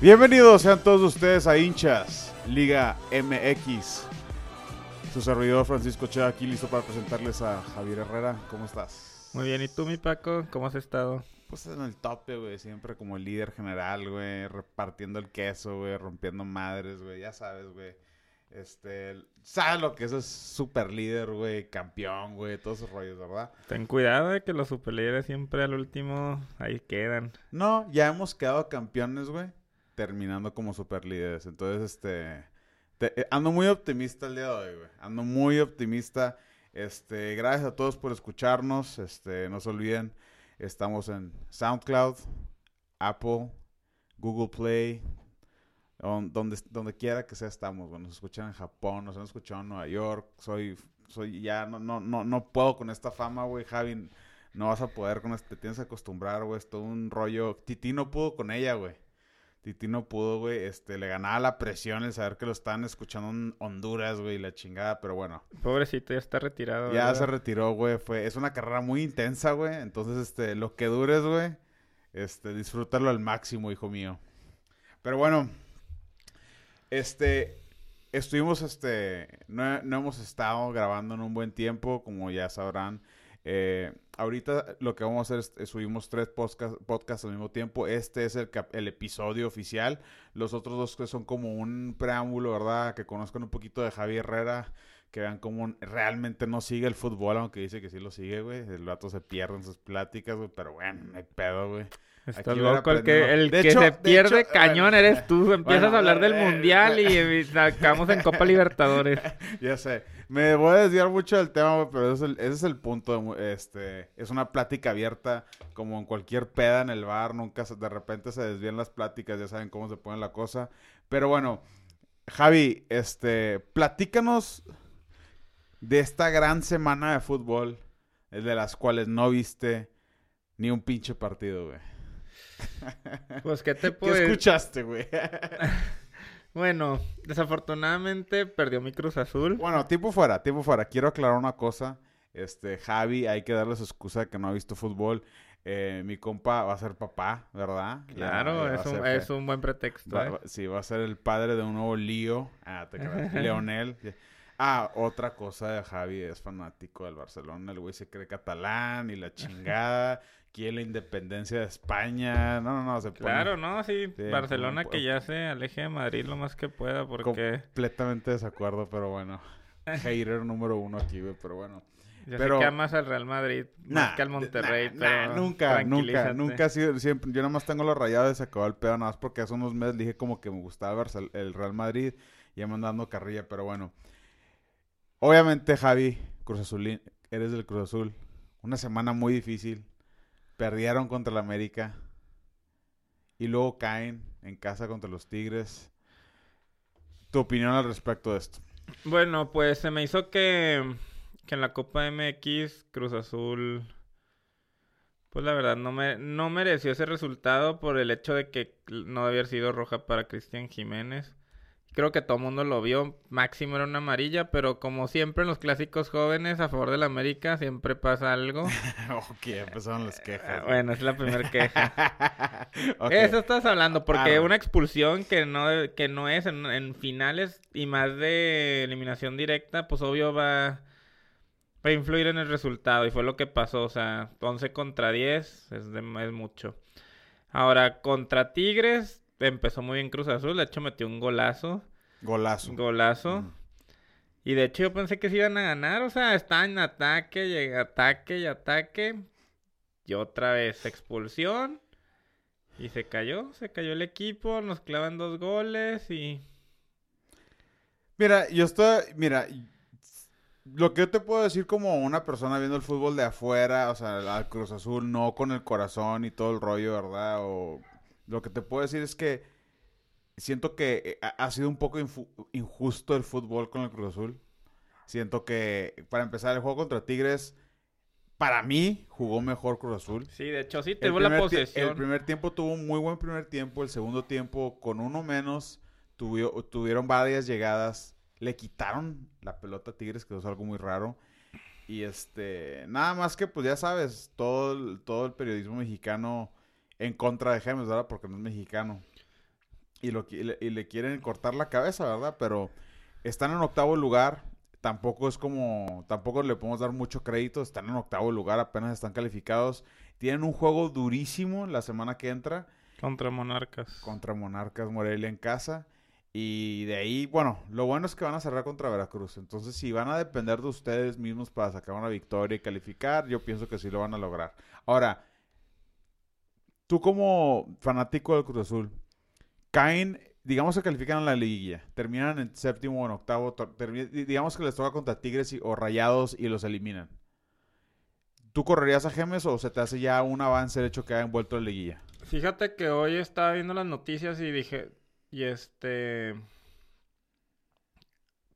Bienvenidos sean todos ustedes a Hinchas, Liga MX. Su servidor Francisco Che aquí listo para presentarles a Javier Herrera. ¿Cómo estás? Muy bien, ¿y tú, mi Paco? ¿Cómo has estado? Pues en el tope, güey, siempre como el líder general, güey, repartiendo el queso, güey, rompiendo madres, güey, ya sabes, güey. Este, sabes lo que eso es super líder, güey, campeón, güey, todos esos rollos, ¿verdad? Ten cuidado de que los superlíderes siempre al último ahí quedan. No, ya hemos quedado campeones, güey, terminando como superlíderes. Entonces, este, eh, ando muy optimista el día de hoy, güey. Ando muy optimista. Este, gracias a todos por escucharnos. Este, no se olviden, estamos en SoundCloud, Apple, Google Play, don- donde, donde quiera que sea estamos. Nos escuchan en Japón, nos han escuchado en Nueva York. Soy, soy ya, no, no, no, no puedo con esta fama, güey, Javi. No vas a poder con este, te tienes que acostumbrar, güey. Es todo un rollo. Titi no pudo con ella, güey. Titi no pudo, güey. Este, le ganaba la presión el saber que lo estaban escuchando en Honduras, güey, la chingada, pero bueno. Pobrecito, ya está retirado. Ya ¿verdad? se retiró, güey. Fue, es una carrera muy intensa, güey. Entonces, este, lo que dures, güey, este, disfrútalo al máximo, hijo mío. Pero bueno, este, estuvimos, este, no, no hemos estado grabando en un buen tiempo, como ya sabrán. Eh, ahorita lo que vamos a hacer es, es subimos tres podcast- podcasts al mismo tiempo. Este es el, el episodio oficial. Los otros dos son como un preámbulo, ¿verdad? Que conozcan un poquito de Javier Herrera. Que vean cómo realmente no sigue el fútbol, aunque dice que sí lo sigue, güey. El vato se pierde en sus pláticas, güey. Pero bueno, no hay pedo, güey. Aquí hubiera loco, el que, el De que hecho- se de pierde hecho, cañón bueno. eres tú. Empiezas Bueno, a hablar del eh, mundial eh, y, y acabamos en Copa Libertadores. Ya sé. Me voy a desviar mucho del tema, pero ese es el, ese es el punto. de Este, es una plática abierta, como en cualquier peda en el bar. Nunca se- de repente se desvían las pláticas, ya saben cómo se pone la cosa. Pero bueno, Javi, este, platícanos de esta gran semana de fútbol, eh, de las cuales no viste ni un pinche partido, güey. Pues, ¿qué te ¿Qué escuchaste, güey? Bueno, desafortunadamente perdió mi Cruz Azul. Bueno, tiempo fuera, tiempo fuera. Quiero aclarar una cosa. Este, Javi, hay que darle su excusa de que no ha visto fútbol. Eh, mi compa va a ser papá, ¿verdad? Claro, es un, ser- es un buen pretexto. va- ¿eh? va- sí, va a ser el padre de un nuevo lío. Ah, te creas. Leonel. Ah, otra cosa de Javi, es fanático del Barcelona. El güey se cree catalán y la chingada. Quiere la independencia de España. No, no, no, se pone Claro, ¿no? Sí, Sí, Barcelona como- que ya se aleje de Madrid lo más que pueda porque completamente desacuerdo, pero bueno. Hater número uno aquí, güey, pero bueno. ya pero- sé que amas al Real Madrid más que al Monterrey, nah, pero nah, nunca, nunca, nunca ha sido, siempre, yo nada más tengo los rayados y se acabó el pedo, nada más porque hace unos meses dije como que me gustaba el Real Madrid y ya me ando dando carrilla, pero bueno. Obviamente, Javi, Cruz Azul, eres del Cruz Azul. Una semana muy difícil. Perdieron contra el América. Y luego caen en casa contra los Tigres. Tu opinión al respecto de esto. Bueno, pues se me hizo que, que en la Copa MX Cruz Azul, pues la verdad no me no mereció ese resultado por el hecho de que no debía haber sido roja para Cristian Jiménez. Creo que todo el mundo lo vio, máximo era una amarilla, pero como siempre en los clásicos jóvenes a favor del América siempre pasa algo. ok, empezaron las quejas. bueno, es la primera queja. Ok. Eso estás hablando, porque una expulsión que no, que no es en, en finales y más de eliminación directa, pues obvio va, va a influir en el resultado y fue lo que pasó, o sea, 11 contra 10 es, de- es mucho. Ahora, contra Tigres, empezó muy bien Cruz Azul, de hecho metió un golazo, Golazo. golazo. Mm. Y de hecho yo pensé que se iban a ganar, o sea, está en ataque, ataque y ataque. Y otra vez expulsión. Y se cayó, se cayó el equipo, nos clavan dos goles y... Mira, yo estoy, mira, lo que yo te puedo decir como una persona viendo el fútbol de afuera, o sea, al Cruz Azul, no con el corazón y todo el rollo, ¿verdad? O lo que te puedo decir es que siento que eh, ha, sido un poco injusto el fútbol con el Cruz Azul. Siento que, para empezar, el juego contra Tigres para mí jugó mejor Cruz Azul. Sí, de hecho sí, tuvo la posesión. el primer tiempo tuvo un muy buen primer tiempo. El segundo tiempo, con uno menos, tuvió- tuvieron varias llegadas. Le quitaron la pelota a Tigres, que es algo muy raro. Y este, nada más que, pues ya sabes, todo todo el periodismo mexicano en contra de James, ¿verdad? Porque no es mexicano. Y, lo, y le, y le quieren cortar la cabeza, ¿verdad? Pero están en octavo lugar. Tampoco es como, tampoco le podemos dar mucho crédito. Están en octavo lugar, apenas están calificados. Tienen un juego durísimo la semana que entra Contra Monarcas. contra Monarcas Morelia en casa. Y de ahí, bueno, lo bueno es que van a cerrar contra Veracruz. Entonces, si van a depender de ustedes mismos para sacar una victoria y calificar, yo pienso que sí lo van a lograr. Ahora, tú como fanático del Cruz Azul, caen, digamos que califican a la liguilla, terminan en séptimo o en octavo, digamos que les toca contra Tigres y- o Rayados y los eliminan. ¿Tú correrías a Gemes o se te hace ya un avance el hecho que hayan vuelto la liguilla? Fíjate que hoy estaba viendo las noticias y dije, y este,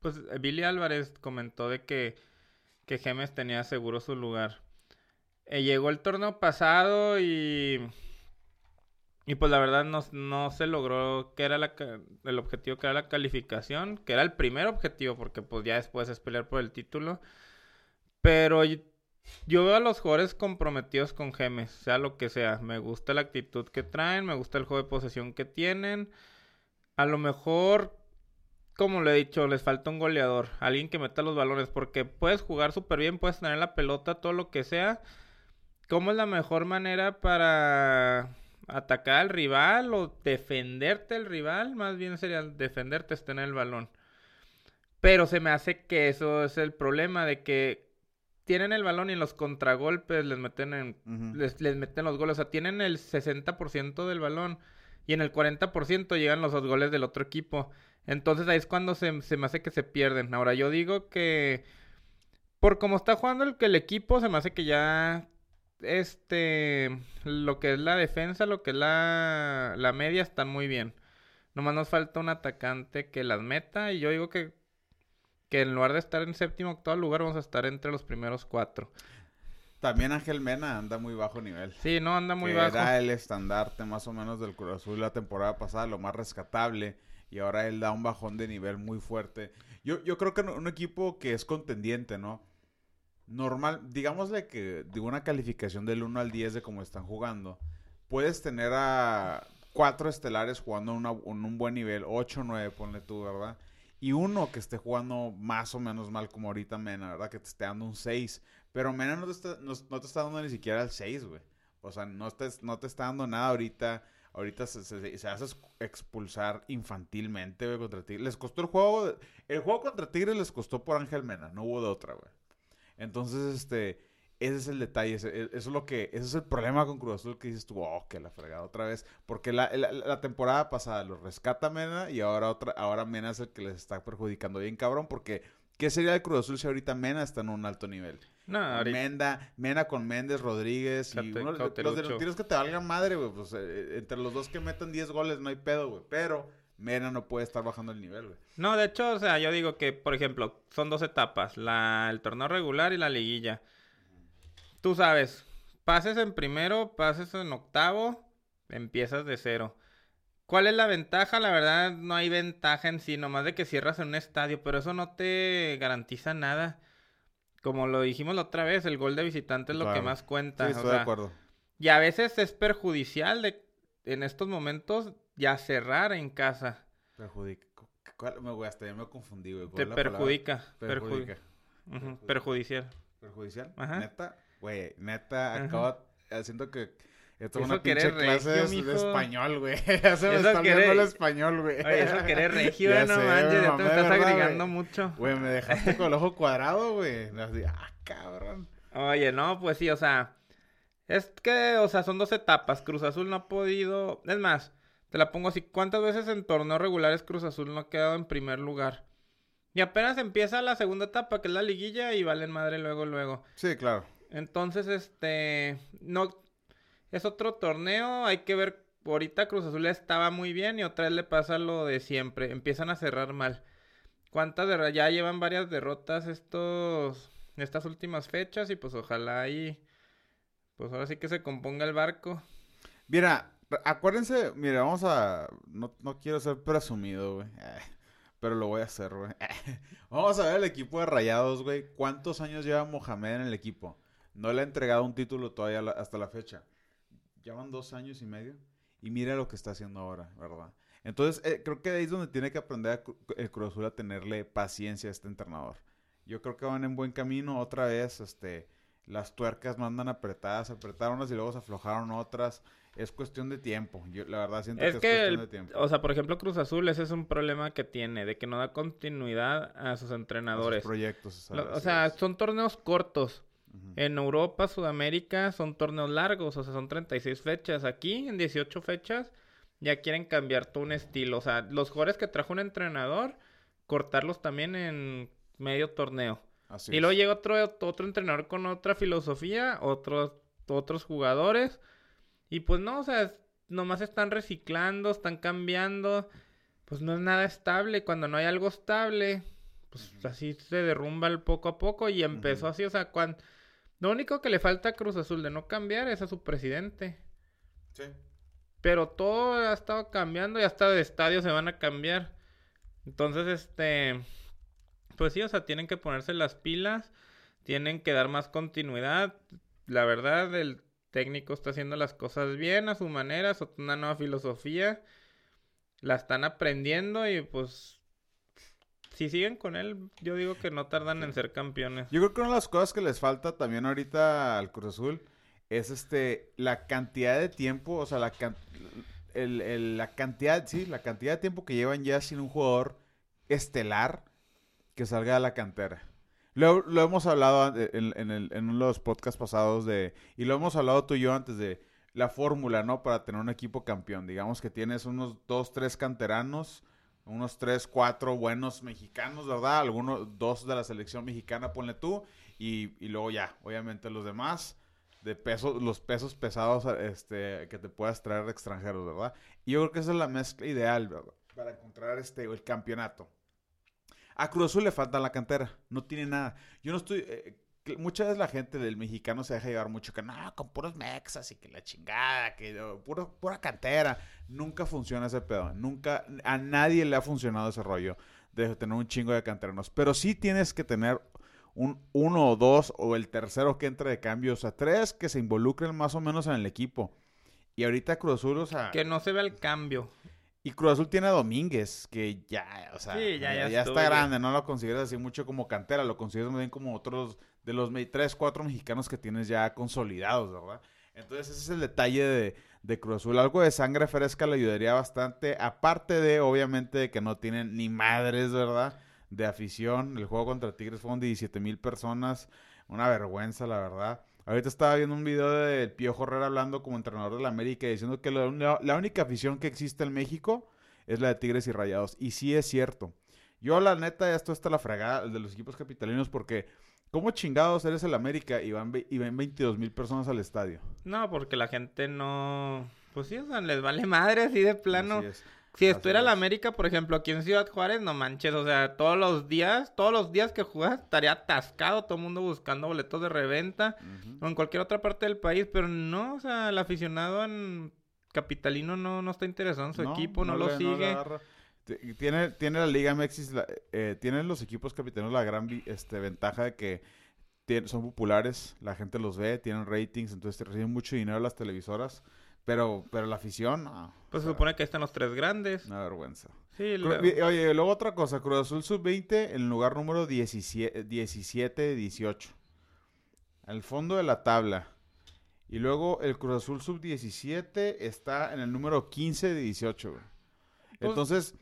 pues Billy Álvarez comentó de que, que Gemes tenía seguro su lugar. Eh, llegó el torneo pasado y, y pues la verdad no, no se logró que era la, el objetivo que era la calificación, que era el primer objetivo porque pues ya después es pelear por el título. Pero yo veo a los jugadores comprometidos con Gemes, sea lo que sea. Me gusta la actitud que traen, me gusta el juego de posesión que tienen. A lo mejor, como lo he dicho, les falta un goleador, alguien que meta los balones, porque puedes jugar súper bien, puedes tener la pelota, todo lo que sea. ¿Cómo es la mejor manera para atacar al rival o defenderte al rival? Más bien sería defenderte es tener el balón. Pero se me hace que eso es el problema de que tienen el balón y en los contragolpes les meten en les, les meten los goles. O sea, tienen el 60% del balón y en el 40% llegan los dos goles del otro equipo. Entonces ahí es cuando se, se me hace que se pierden. Ahora, yo digo que por cómo está jugando el, que el equipo, se me hace que ya este lo que es la defensa, lo que es la, la media están muy bien. Nomás nos falta un atacante que las meta y yo digo que que en lugar de estar en séptimo octavo lugar vamos a estar entre los primeros cuatro. También Ángel Mena anda muy bajo nivel. Sí, no anda muy que bajo. Era el estandarte más o menos del Cruz Azul la temporada pasada, lo más rescatable. Y ahora él da un bajón de nivel muy fuerte. Yo, yo creo que un equipo que es contendiente, ¿no? Normal, digámosle que de una calificación del 1 al 10 de cómo están jugando, puedes tener a cuatro estelares jugando en un buen nivel, 8 9, ponle tú, ¿verdad? Y uno que esté jugando más o menos mal como ahorita Mena, ¿verdad? Que te esté dando un 6. Pero Mena no te está, no, te está dando ni siquiera el 6, güey. O sea, no te, no te está dando nada ahorita. Ahorita se, se, hace expulsar infantilmente, güey, contra Tigres. Les costó el juego. el juego contra Tigres les costó por Ángel Mena. No hubo de otra, güey. Entonces, este... Ese es el detalle, ese- e- eso es lo que, ese es el problema con Cruz Azul que dices tú, oh, que la fregada otra vez, porque la, la- la temporada pasada los rescata Mena y ahora otra, ahora Mena es el que les está perjudicando bien cabrón, porque ¿qué sería el Cruz Azul si ahorita Mena está en un alto nivel? No, ahorita- Menda, Mena con Méndez, Rodríguez y uno, los de los tiros que te valgan madre, güey, pues eh, entre los dos que metan 10 goles no hay pedo, güey, pero Mena no puede estar bajando el nivel, güey. No, de hecho, o sea, yo digo que, por ejemplo, son dos etapas, la, el torneo regular y la liguilla. Tú sabes, pases en primero, pases en octavo, empiezas de cero. ¿Cuál es la ventaja? La verdad, no hay ventaja en sí, nomás de que cierras en un estadio, pero eso no te garantiza nada. Como lo dijimos la otra vez, el gol de visitante es lo que más cuenta. Sí, o estoy de acuerdo. y a veces es perjudicial de, en estos momentos ya cerrar en casa. Perjudica. ¿Cuál? Me, hasta ya me confundí, güey. ¿Cuál Te perjudica. perju- Perjudica. Perjudicial. ¿Perjudicial? Ajá. Neta, güey, neta, acabo, eh, siento que esto es una pinche clase regio, de- español, güey. ya se me Eso está el español, güey. Oye, eso que eres regio, Ya no sé, manches, ya te me estás ¿verdad, agregando güey? mucho. Güey, me dejaste con el ojo cuadrado, güey. Así, ah, cabrón. Oye, no, pues sí, o sea, es que, o sea, son dos etapas. Cruz Azul no ha podido, es más, te la pongo así, ¿cuántas veces en torneos regulares Cruz Azul no ha quedado en primer lugar? Y apenas empieza la segunda etapa, que es la liguilla, y valen madre luego, luego. Sí, claro. Entonces, este, no, es otro torneo, hay que ver, ahorita Cruz Azul estaba muy bien y otra vez le pasa lo de siempre, empiezan a cerrar mal. ¿Cuántas derrotas? Ya llevan varias derrotas estos, estas últimas fechas y pues ojalá ahí, pues ahora sí que se componga el barco. Mira, acuérdense, mira, vamos a... No, no quiero ser presumido, güey. eh, pero lo voy a hacer, güey. Vamos a ver el equipo de Rayados, güey. ¿Cuántos años lleva Mohamed en el equipo? No le ha entregado un título todavía hasta la fecha. Llevan dos años y medio. Y mira lo que está haciendo ahora, ¿verdad? Entonces, eh, creo que ahí es donde tiene que aprender el Cruz Azul a tenerle paciencia a este entrenador. Yo creo que van en buen camino. Otra vez, este, las tuercas no andan apretadas. Apretaron unas y luego se aflojaron otras. Es cuestión de tiempo. Yo, la verdad, siento Es que, que, es cuestión el- de tiempo. o sea, por ejemplo, Cruz Azul, ese es un problema que tiene, de que no da continuidad a sus A sus entrenadores. proyectos. Lo- o sea, son torneos cortos. En Europa, Sudamérica, son torneos largos, o sea, son 36 fechas. Aquí, en 18 fechas, ya quieren cambiar todo un estilo. O sea, los jugadores que trajo un entrenador, cortarlos también en medio torneo. Así y es. luego llega otro, otro entrenador con otra filosofía, otros, otros jugadores. Y pues no, o sea, nomás están reciclando, están cambiando. Pues no es nada estable. Cuando no hay algo estable, pues así se derrumba el poco a poco. Y empezó así, o sea, cuando... Lo único que le falta a Cruz Azul de no cambiar es a su presidente. Sí. Pero todo ha estado cambiando y hasta de estadio se van a cambiar. Entonces, este, pues sí, o sea, tienen que ponerse las pilas, tienen que dar más continuidad. La verdad, el técnico está haciendo las cosas bien a su manera, es una nueva filosofía. La están aprendiendo y pues si siguen con él, yo digo que no tardan en ser campeones. Yo creo que una de las cosas que les falta también ahorita al Cruz Azul es este la cantidad de tiempo, o sea, la, la cantidad, sí, la cantidad de tiempo que llevan ya sin un jugador estelar que salga de la cantera. Lo, lo hemos hablado en, en el- los podcasts pasados de, y lo hemos hablado tú y yo antes de la fórmula, ¿no? Para tener un equipo campeón. Digamos que tienes unos dos, tres canteranos, unos tres, cuatro buenos mexicanos, ¿verdad? Algunos, dos de la selección mexicana, ponle tú, y, y luego ya, obviamente los demás de peso, los pesos pesados este, que te puedas traer de extranjeros, ¿verdad? Y yo creo que esa es la mezcla ideal. Para encontrar este, el campeonato. A Cruz Azul le falta la cantera, no tiene nada. Yo no estoy... eh, muchas veces la gente del mexicano se deja llevar mucho que no, con puros mexas y que la chingada, que oh, puro, pura cantera. Nunca funciona ese pedo. Nunca, a nadie le ha funcionado ese rollo de tener un chingo de canteranos. Pero sí tienes que tener un uno o dos o el tercero que entre de cambio, o sea, tres que se involucren más o menos en el equipo. Y ahorita Cruz Azul, o sea, Que no se vea el cambio. Y Cruz Azul tiene a Domínguez, que ya, o sea, Sí, ya- ya ya estuvo, está grande, no lo consideras así mucho como cantera, lo consideras más bien como otros de los tres, cuatro mexicanos que tienes ya consolidados, ¿verdad? Entonces ese es el detalle de, de Cruz Azul. Algo de sangre fresca le ayudaría bastante, aparte de, obviamente, de que no tienen ni madres, ¿verdad? De afición. El juego contra Tigres fueron 17 mil personas, una vergüenza, la verdad. Ahorita estaba viendo un video del Piojo Herrera hablando como entrenador de la América diciendo que la, única afición que existe en México es la de Tigres y Rayados. Y sí es cierto. Yo, la neta, ya esto está la fregada el de los equipos capitalinos porque, ¿cómo chingados eres el América y van, y ven 22 mil personas al estadio? No, porque la gente no... Pues sí, o sea, les vale madre así de plano. Así es. Si Así estuviera la. América, por ejemplo, aquí en Ciudad Juárez, no manches, o sea, todos los días, todos los días que juegas estaría atascado, todo el mundo buscando boletos de reventa, o en cualquier otra parte del país, pero no, o sea, el aficionado en Capitalino no, no está interesado en su equipo, no, lo le- sigue. tiene, tiene la Liga Mexis, la- eh, tienen los equipos capitalinos la gran este, ventaja de que son populares, la gente los ve, tienen ratings, entonces reciben mucho dinero las televisoras, pero, pero la afición, no, pues o se supone que están los tres grandes. Una vergüenza. Sí, vi- Oye, luego otra cosa, Cruz Azul Sub-20 en el lugar número 17, 17, 18. Al fondo de la tabla. Y luego el Cruz Azul Sub-17 está en el número 15 de 18. güey. Pues- Entonces,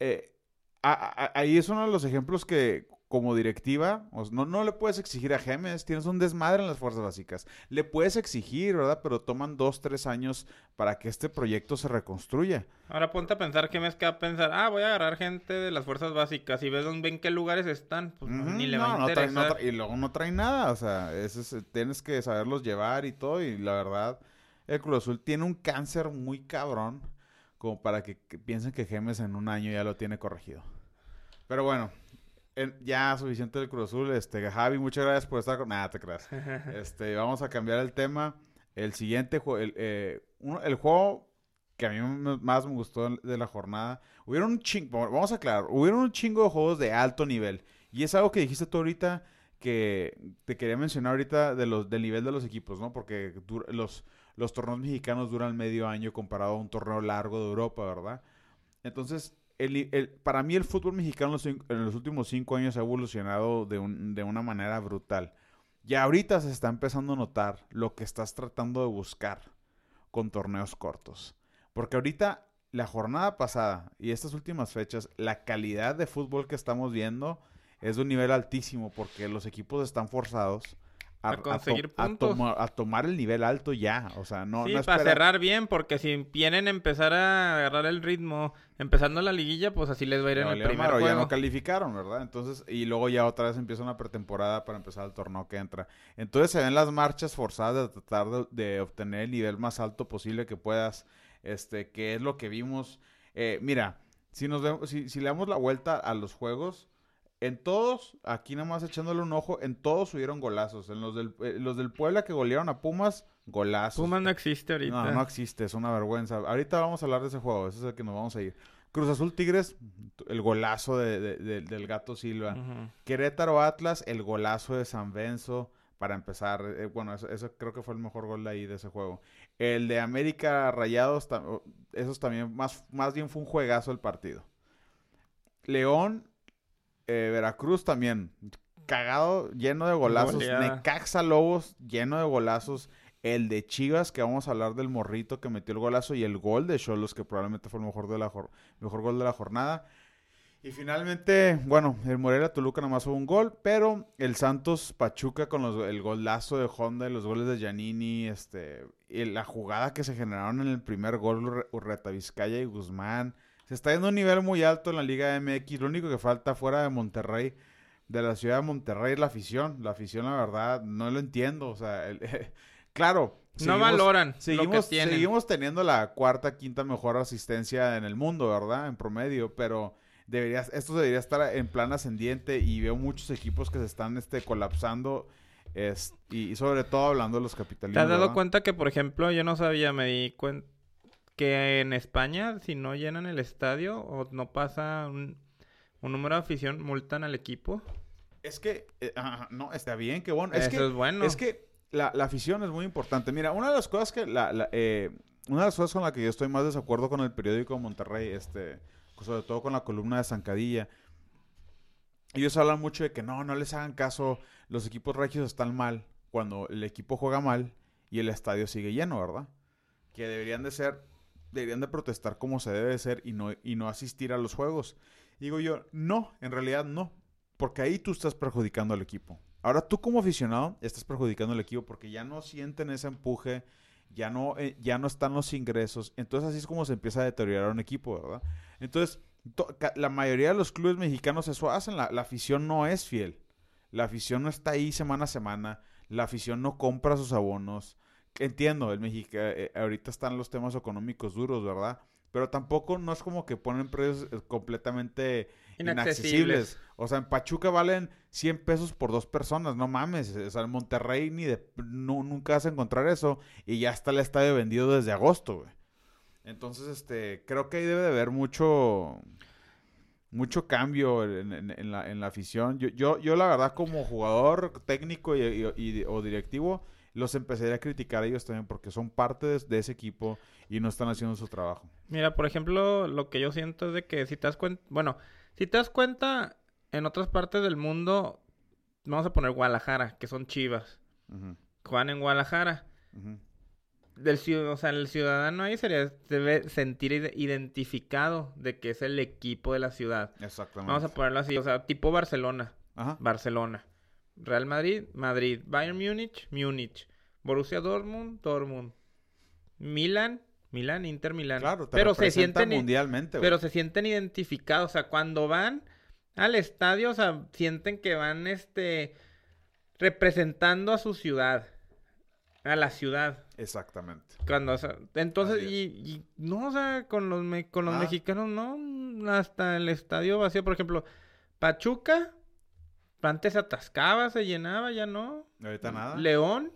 eh, a- a- ahí es uno de los ejemplos que como directiva, no, no le puedes exigir a Gemes, tienes un desmadre en las fuerzas básicas. Le puedes exigir, ¿verdad? Pero toman dos, tres años para que este proyecto se reconstruya. Ahora ponte a pensar que me es que a pensar, ah, voy a agarrar gente de las fuerzas básicas y ves dónde- en qué lugares están, pues ni le no, va a no trae- no trae- y luego no trae nada, o sea, es- tienes que saberlos llevar y todo, y la verdad, el Cruz Azul tiene un cáncer muy cabrón, como para que, que piensen que Gemes en un año ya lo tiene corregido. Pero bueno, en- ya suficiente del Cruz Azul. Este, Javi, muchas gracias por estar con... Nada, te creas. Este, vamos a cambiar el tema. El siguiente juego, el, eh, uno- el juego que a mí más me gustó de la jornada, hubieron un chingo, vamos a aclarar, hubieron un chingo de juegos de alto nivel. Y es algo que dijiste tú ahorita que te quería mencionar ahorita de los, del nivel de los equipos, ¿no? Porque los, los torneos mexicanos duran medio año comparado a un torneo largo de Europa, ¿verdad? Entonces, para mí el fútbol mexicano en los, últimos cinco años ha evolucionado de una manera brutal. Y ahorita se está empezando a notar lo que estás tratando de buscar con torneos cortos. Porque ahorita, la jornada pasada y estas últimas fechas, la calidad de fútbol que estamos viendo es de un nivel altísimo porque los equipos están forzados a, A conseguir a puntos. a tomar el nivel alto ya. O sea, no, sí, no para cerrar bien, porque si quieren empezar a agarrar el ritmo empezando la liguilla, pues así les va a ir en el primer ya no calificaron, ¿verdad? Entonces, y luego ya otra vez empieza una pretemporada para empezar el torneo que entra. Entonces se ven las marchas forzadas de tratar de, de obtener el nivel más alto posible que puedas, este, que es lo que vimos. Eh, mira, si nos vemos, si, si le damos la vuelta a los juegos, en todos, aquí nada más echándole un ojo, en todos hubieron golazos. En los del, eh, los del Puebla que golearon a Pumas, golazos. Pumas no existe ahorita. No, no existe, es una vergüenza. Ahorita vamos a hablar de ese juego, ese es el que nos vamos a ir. Cruz Azul Tigres, el golazo de- de- de- del Gato Silva. Querétaro Atlas, el golazo de San Benzo. Para empezar, eh, bueno, eso, eso creo que fue el mejor gol de ahí de ese juego. El de América Rayados, esos también, más, más bien fue un juegazo el partido. León, eh, Veracruz también, cagado, lleno de golazos. Goleada. Necaxa Lobos, lleno de golazos. El de Chivas, que vamos a hablar del morrito que metió el golazo. Y el gol de Cholos, que probablemente fue el mejor, de la jor- mejor gol de la jornada. Y finalmente, bueno, el Morelia Toluca nomás hubo un gol, pero el Santos Pachuca con los- el golazo de Honda y los goles de Giannini, este, y la jugada que se generaron en el primer gol, Urre- Urreta Vizcaya y Guzmán. Se está yendo a un nivel muy alto en la Liga MX. Lo único que falta fuera de Monterrey, de la ciudad de Monterrey, es la afición. La afición, la verdad, no lo entiendo. O sea, el- claro. No seguimos- valoran lo que Seguimos, tienen. seguimos teniendo la cuarta, quinta mejor asistencia en el mundo, ¿verdad? En promedio, pero debería, esto debería estar en plan ascendiente y veo muchos equipos que se están este, colapsando es, y, y sobre todo hablando de los ¿Te capitalinos. has dado ¿verdad? cuenta que, por ejemplo, yo no sabía, me di cuenta que en España, si no llenan el estadio o no pasa un, un número de afición, multan al equipo? Es que, eh, ajá, no, está bien, qué bueno. Es Eso que, es bueno. Es que la, la afición es muy importante. Mira, una de las cosas que la, la, eh, una de las cosas con la que yo estoy más desacuerdo con el periódico de Monterrey, este, sobre todo con la columna de Zancadilla, ellos hablan mucho de que no, no les hagan caso, los equipos regios están mal cuando el equipo juega mal y el estadio sigue lleno, ¿verdad? Que deberían de ser, deberían de protestar como se debe de ser y no, y no asistir a los juegos. Digo yo, no, en realidad no, porque ahí tú estás perjudicando al equipo. Ahora tú como aficionado estás perjudicando al equipo porque ya no sienten ese empuje, ya no, eh, ya no están los ingresos. Entonces así es como se empieza a deteriorar un equipo, ¿verdad? Entonces, la mayoría de los clubes mexicanos eso hacen. La, la afición no es fiel. La afición no está ahí semana a semana. La afición no compra sus abonos. Entiendo, el México, eh, ahorita están los temas económicos duros, ¿verdad? Pero tampoco no es como que ponen precios eh, completamente Inaccesibles. inaccesibles. O sea, en Pachuca valen 100 pesos por dos personas, no mames. O sea, en Monterrey ni de... no- nunca vas a encontrar eso. Y ya está el estadio vendido desde agosto, güey. Entonces, este, creo que ahí debe de haber mucho... Mucho cambio en, en- en la, en la afición. Yo, yo, yo, la verdad, como jugador técnico y, y- y- o directivo, los empezaría a criticar a ellos también porque son parte de, de ese equipo y no están haciendo su trabajo. Mira, por ejemplo, lo que yo siento es de que si te das cuenta, bueno, si te das cuenta, en otras partes del mundo, vamos a poner Guadalajara, que son chivas, Ujú, juegan en Guadalajara. Del ciu- o sea, el ciudadano ahí sería, debe sentir ide- identificado de que es el equipo de la ciudad. Exactamente. Vamos a ponerlo así, o sea, tipo Barcelona, Ajá. Barcelona. Real Madrid, Madrid. Bayern Múnich, Múnich. Borussia Dortmund, Dortmund. Milan, Milan, Inter Milan. Claro, te pero se sienten mundialmente, pero se sienten identificados, o sea, cuando van al estadio, o sea, sienten que van este representando a su ciudad, a la ciudad. Exactamente. Cuando, o sea, entonces, y, y no, o sea, con los, me- con los Ah. mexicanos, no, hasta el estadio vacío, por ejemplo, Pachuca, Antes se atascaba, se llenaba, ya no. Ahorita nada. León.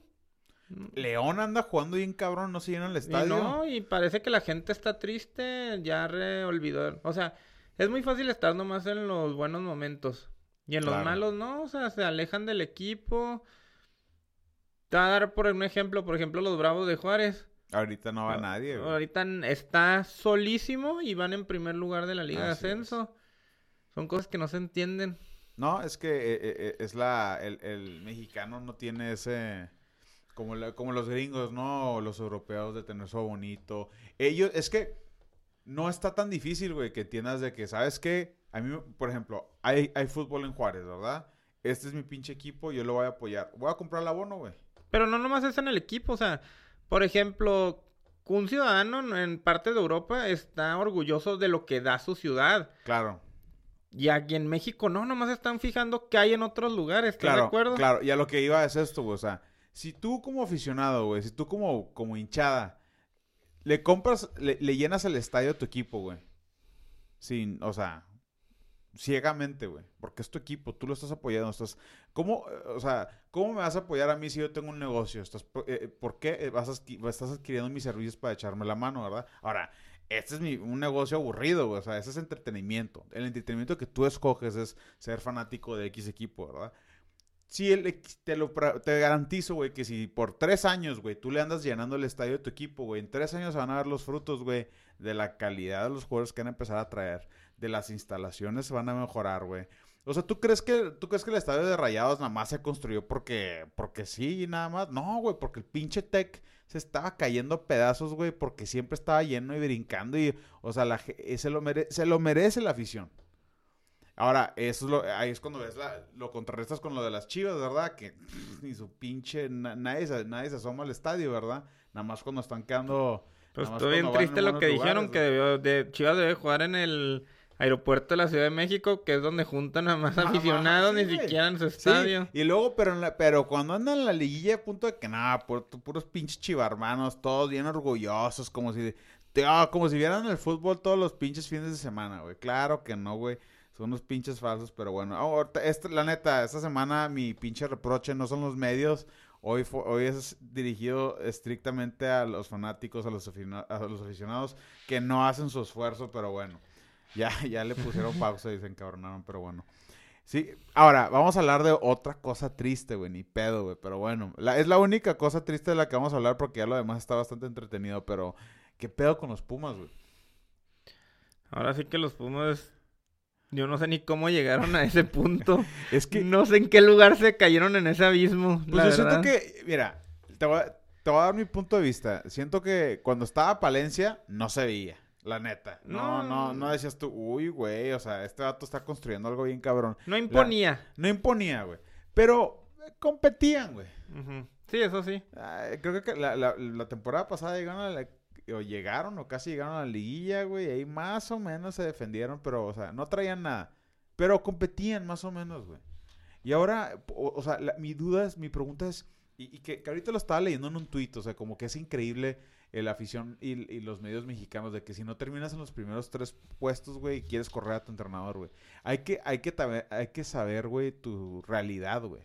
León anda jugando bien cabrón, no se llena el Y estadio. no, y parece que la gente está triste, ya re olvidó. O sea, es muy fácil estar nomás en los buenos momentos. Y en los malos no, o sea, se alejan del equipo. Te voy a dar por un ejemplo, por ejemplo, los Bravos de Juárez. Ahorita no va nadie, güey. Ahorita está solísimo y van en primer lugar de la Liga de es. Ascenso. Son cosas que no se entienden. No, es que eh, eh, es la... El, el mexicano no tiene ese... Como, la- como los gringos, ¿no? O los europeos de tener eso bonito. Ellos... Es que no está tan difícil, güey, que entiendas de que, ¿sabes qué? A mí, por ejemplo, hay, hay fútbol en Juárez, ¿verdad? Este es mi pinche equipo, yo lo voy a apoyar. Voy a comprar el abono, güey. Pero no nomás es en el equipo, o sea, por ejemplo, un ciudadano en parte de Europa está orgulloso de lo que da su ciudad. Claro. Y aquí en México no, nomás están fijando qué hay en otros lugares, ¿estás de Claro, acuerdo? claro. Y a lo que iba es esto, güey. O sea, si tú como aficionado, güey, si tú como, como hinchada, le compras, le, le llenas el estadio a tu equipo, güey. Sin, o sea, ciegamente, güey. Porque es tu equipo, tú lo estás apoyando. Estás, ¿cómo, o sea, cómo me vas a apoyar a mí si yo tengo un negocio? Estás, eh, ¿Por qué vas a estás adquiriendo mis servicios para echarme la mano, verdad? Ahora, este es un negocio aburrido, güey. O sea, ese es entretenimiento. El entretenimiento que tú escoges es ser fanático de X equipo, ¿verdad? Equ- te lo te garantizo, güey, que si por tres años, güey, tú le andas llenando el estadio de tu equipo, güey, en tres años se van a ver los frutos, güey, de la calidad de los jugadores que van a empezar a traer, de las instalaciones se van a mejorar, güey. O sea, ¿tú crees que tú crees que el estadio de Rayados nada más se construyó porque porque sí nada más? No, güey, porque el pinche Tec se estaba cayendo a pedazos, güey, porque siempre estaba lleno y brincando y o sea, la, eh, se, lo mere- se lo merece la afición. Ahora, eso es lo, ahí es cuando ves la, lo contrarrestas con lo de las chivas, ¿verdad? Que pff, ni su pinche, na- nadie, se, nadie se asoma al estadio, ¿verdad? Nada más cuando están quedando... Pues estoy bien triste lo que dijeron, que debió, de, Chivas debe jugar en el aeropuerto de la Ciudad de México, que es donde juntan a más aficionados, sí, ni siquiera en su Sí, estadio. y luego, pero, en la- pero cuando andan en la liguilla, a punto de que nada, pu- puros pinches chivarmanos, todos bien orgullosos, como si, te- ah, como si vieran el fútbol todos los pinches fines de semana, güey. Claro que no, güey. Son unos pinches falsos, pero bueno. Ahorita- esta- la neta, esta semana mi pinche reproche no son los medios. Hoy, fue- hoy es dirigido estrictamente a los fanáticos, a los, a los aficionados que no hacen su esfuerzo, pero bueno. Ya, ya le pusieron pausa y se encabronaron, pero bueno. Sí, ahora, vamos a hablar de otra cosa triste, güey, ni pedo, güey, pero bueno, la- es la única cosa triste de la que vamos a hablar porque ya lo demás está bastante entretenido, pero ¿qué pedo con los Pumas, güey? Ahora sí que los Pumas, yo no sé ni cómo llegaron a ese punto. Es que, No sé en qué lugar se cayeron en ese abismo. pues la yo siento que, mira, te voy, a, te voy a dar mi punto de vista. Siento que cuando estaba Palencia, no se veía, la neta. No, no, No. no decías tú, uy, güey, o sea, este vato está construyendo algo bien cabrón. No imponía. No imponía, güey, pero eh, competían, güey. Sí, eso sí. Ay, creo que la, la- la temporada pasada llegaron a la, o llegaron o casi llegaron a la liguilla, güey. y Ahí más o menos se defendieron, pero, o sea, no traían nada. Pero competían más o menos, güey. Y ahora, o, o sea, la- mi duda es, mi pregunta es, y, y que, que ahorita lo estaba leyendo en un tuit, o sea, como que es increíble la afición y, y los medios mexicanos de que si no terminas en los primeros tres puestos, güey, quieres correr a tu entrenador, güey. Hay que, hay que, hay que saber, güey, tu realidad, güey.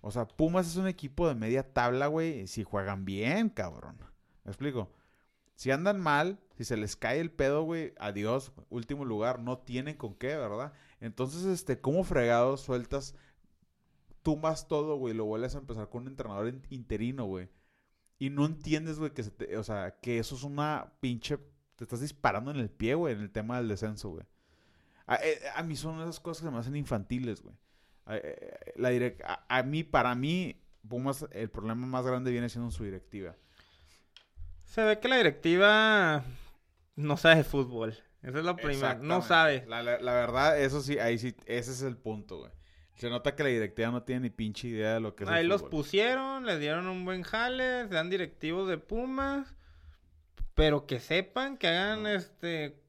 O sea, Pumas es un equipo de media tabla, güey, si juegan bien, cabrón. ¿Me explico? Si andan mal, si se les cae el pedo, güey, adiós, último lugar, no tienen con qué, ¿verdad? Entonces, este, ¿cómo fregados sueltas, tumbas todo, güey, lo vuelves a empezar con un entrenador in- interino, güey? Y no entiendes, güey, que se te- o sea, que eso es una pinche, te estás disparando en el pie, güey, en el tema del descenso, güey. A, eh, a mí son esas cosas que se me hacen infantiles, güey. A, eh, la direc- a, a mí, para mí, Pumas, el problema más grande viene siendo su directiva. Se ve que la directiva no sabe de fútbol. Esa es la primera. No sabe. La, la- la verdad, eso sí, ahí sí, ese es el punto, güey. Se nota que la directiva no tiene ni pinche idea de lo que es el Ahí los fútbol. pusieron, les dieron un buen jale, sean directivos de Pumas, pero que sepan, que hagan este,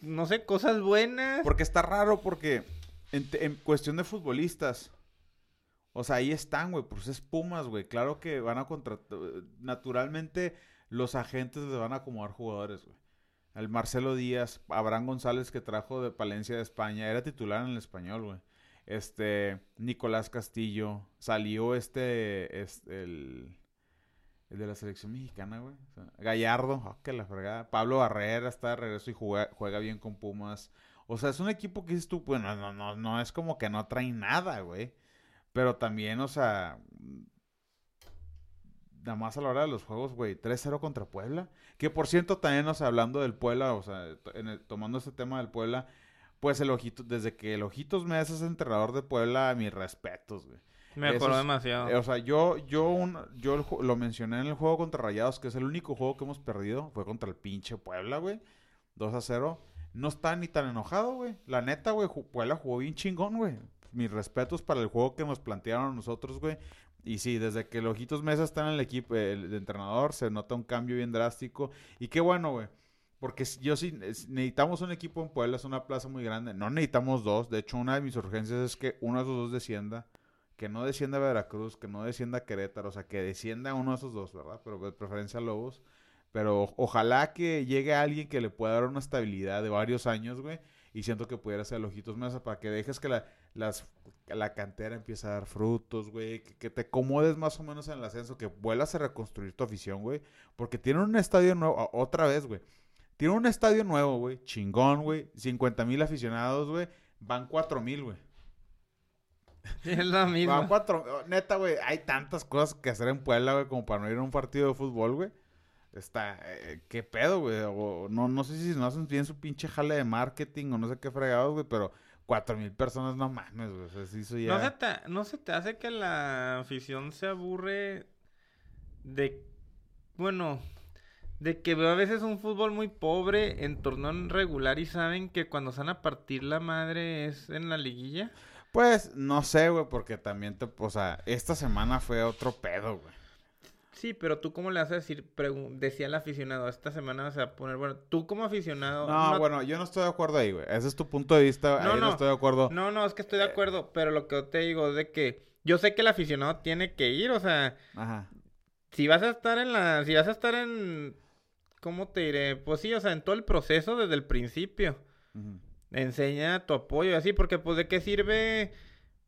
no sé, cosas buenas. Porque está raro, porque en cuestión de futbolistas, o sea, ahí están, güey, pues es Pumas, güey. Claro que van a contratar, naturalmente los agentes les van a acomodar jugadores, güey. El Marcelo Díaz, Abraham González que trajo de Palencia de España, era titular en el español, güey. Este, Nicolás Castillo. Salió este, este el, el de la selección mexicana, güey. Gallardo, ah, que la fregada. Pablo Barrera está de regreso y juega, juega bien con Pumas. O sea, es un equipo que dices tú, bueno, no, no, no es como que no trae nada, güey. Pero también, o sea, nada más a la hora de los juegos, güey, 3-0 contra Puebla. Que por cierto, también, o sea, hablando del Puebla, o sea, en el- tomando este tema del Puebla, pues el Ojito, desde que el Ojitos Mesa es entrenador de Puebla, mis respetos, güey. Mejoró demasiado. Eh, O sea, yo, yo, un, yo el lo mencioné en el juego contra Rayados, que es el único juego que hemos perdido. Fue contra el pinche Puebla, güey. 2 a 0. No está ni tan enojado, güey. La neta, güey, Puebla jugó bien chingón, güey. Mis respetos para el juego que nos plantearon a nosotros, güey. Y sí, desde que el Ojitos Mesa está en el equipo, el de entrenador, se nota un cambio bien drástico. Y qué bueno, güey. Porque yo sí, es- necesitamos un equipo en Puebla, es una plaza muy grande. No necesitamos dos. De hecho, una de mis urgencias es que uno de esos dos descienda. Que no descienda Veracruz, que no descienda Querétaro. O sea, que descienda uno de esos dos, ¿verdad? Pero de preferencia Lobos. Pero ojalá que llegue alguien que le pueda dar una estabilidad de varios años, güey. Y siento que pudiera ser Ojitos Mesa para que dejes que la, la cantera empiece a dar frutos, güey. Que, te acomodes más o menos en el ascenso. Que vuelvas a reconstruir tu afición, güey. Porque tienen un estadio nuevo. Otra vez, güey. Tienen un estadio nuevo, güey. Chingón, güey. 50 mil aficionados, güey. Van 4 mil, güey. es lo mismo. Van cuatro. oh, Neta, güey. Hay tantas cosas que hacer en Puebla, güey, como para no ir a un partido de fútbol, güey. Está. eh, ¿Qué pedo, güey? O no, no sé si no hacen bien su pinche jale de marketing o no sé qué fregados, güey, pero cuatro mil personas no mames, güey. O sea, sí, eso ya. ¿No se, te, ¿No se te hace que la afición se aburre de... Bueno, de que veo a veces un fútbol muy pobre en torneo regular y saben que cuando se van a partir la madre es en la liguilla? Pues, no sé, güey, porque también te. O sea, esta semana fue otro pedo, güey. Sí, pero tú cómo le vas a decir, decía el aficionado, esta semana vas a poner, bueno, tú como aficionado... No, bueno, yo no estoy de acuerdo ahí, güey. Ese es tu punto de vista. No, ahí no, no. estoy de acuerdo. No, no, es que estoy de Eh. acuerdo, pero lo que yo te digo es de que yo sé que el aficionado tiene que ir, o sea, Ajá. si vas a estar en la, si vas a estar en, ¿cómo te diré? Pues sí, o sea, en todo el proceso desde el principio. Enseña tu apoyo y así, porque pues de qué sirve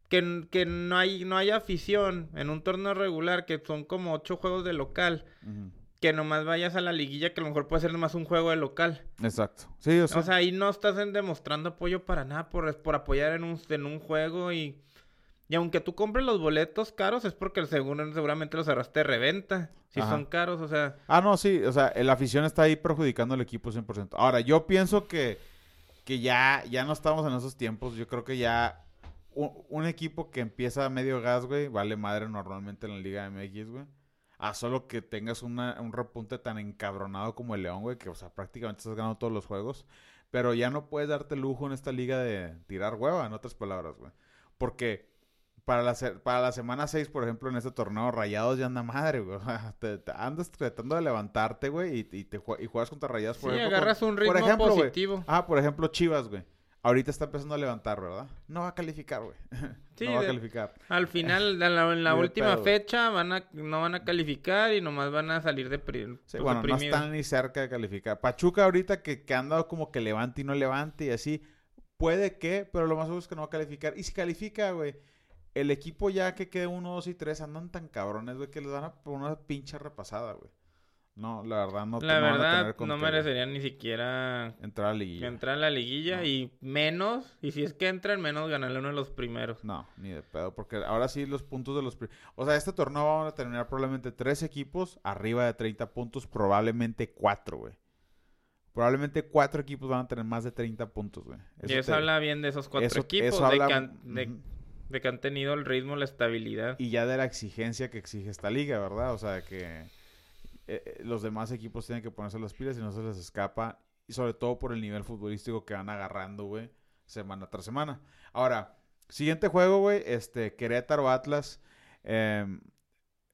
que, que no hay, no haya afición en un torneo regular, que son como ocho juegos de local, que nomás vayas a la liguilla, que a lo mejor puede ser nomás un juego de local. Exacto. Sí, o sea. O sea, ahí no estás en- demostrando apoyo para nada por, por apoyar en un, en un juego y... Y aunque tú compres los boletos caros es porque el seguro seguramente los cerraste de reventa. Si Ajá. son caros, o sea... Ah, no, sí, o sea, la afición está ahí perjudicando al equipo 100%. Ahora, yo pienso que, que ya, ya no estamos en esos tiempos. Yo creo que ya un, un equipo que empieza a medio gas, güey, vale madre normalmente en la Liga MX, güey. A solo que tengas una- un repunte tan encabronado como el León, güey, que, o sea, prácticamente estás ganando todos los juegos. Pero ya no puedes darte lujo en esta liga de tirar hueva, en otras palabras, güey. Porque para la, para la semana 6, por ejemplo, en este torneo, Rayados ya anda madre, güey. Te- te andas tratando de levantarte, güey, y, y te y juegas contra Rayados, por sí, ejemplo. agarras con- un ritmo por ejemplo, güey, positivo. Ah, por ejemplo, Chivas, güey. Ahorita está empezando a levantar, ¿verdad? No va a calificar, güey. Sí, no va a calificar. Al final, en la, en última pedo, fecha, van a, no van a calificar y nomás van a salir de pri- Sí, pues, bueno, no están ni cerca de calificar. Pachuca ahorita que, que ha andado como que levante y no levante y así. Puede que, pero lo más seguro es que no va a calificar. Y si califica, güey, el equipo ya que quede 1, 2 y 3 andan tan cabrones, güey, que les van a poner una pinche repasada, güey. No, la verdad no, La no van a verdad, no merecerían ni siquiera entrar a la liguilla. entrar a la liguilla No. y menos, y si es que entran, menos ganarle uno de los primeros. No, ni de pedo, porque ahora sí los puntos de los... O sea, este torneo van a terminar probablemente tres equipos arriba de 30 puntos, probablemente cuatro, güey. Probablemente cuatro equipos van a tener más de 30 puntos, güey. y eso te- habla bien de esos cuatro eso- equipos, eso de, habla- de-. De que han tenido el ritmo, la estabilidad. Y ya de la exigencia que exige esta liga, ¿verdad? O sea, que eh, eh, los demás equipos tienen que ponerse las pilas y no se les escapa. Y sobre todo por el nivel futbolístico que van agarrando, güey, semana tras semana. Ahora, siguiente juego, güey, este, Querétaro Atlas. em,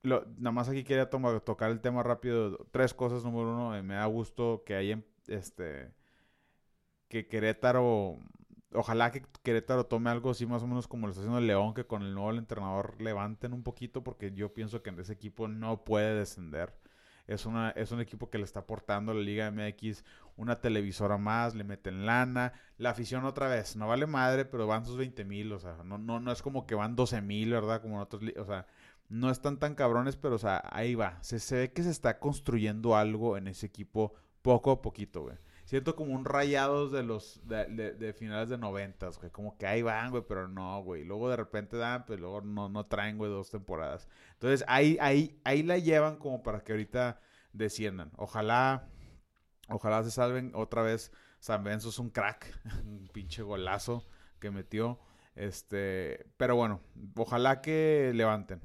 nada más aquí quería tocar el tema rápido. Tres cosas. Número uno, eh, me da gusto que hayan, este, que Querétaro, ojalá que Querétaro tome algo así más o menos como lo está haciendo el León, que con el nuevo entrenador levanten un poquito, porque yo pienso que ese equipo no puede descender. Es, una, es un equipo que le está aportando a la Liga MX una televisora más, le meten lana. La afición otra vez, no vale madre, pero van sus 20 mil, o sea, no, no, no es como que van 12 mil, ¿verdad? Como en otros, o sea, no están tan cabrones, pero, o sea, ahí va. Se, se ve que se está construyendo algo en ese equipo poco a poquito, güey. Siento como un rayados de los, de, finales de noventas, güey. Como que ahí van, güey, pero no, güey. Luego de repente dan, pero luego no, no traen, güey, dos temporadas. Entonces, ahí, ahí, ahí la llevan como para que ahorita desciendan. Ojalá, ojalá se salven otra vez. San Benzo es un crack, un pinche golazo que metió. Este, pero bueno, ojalá que levanten.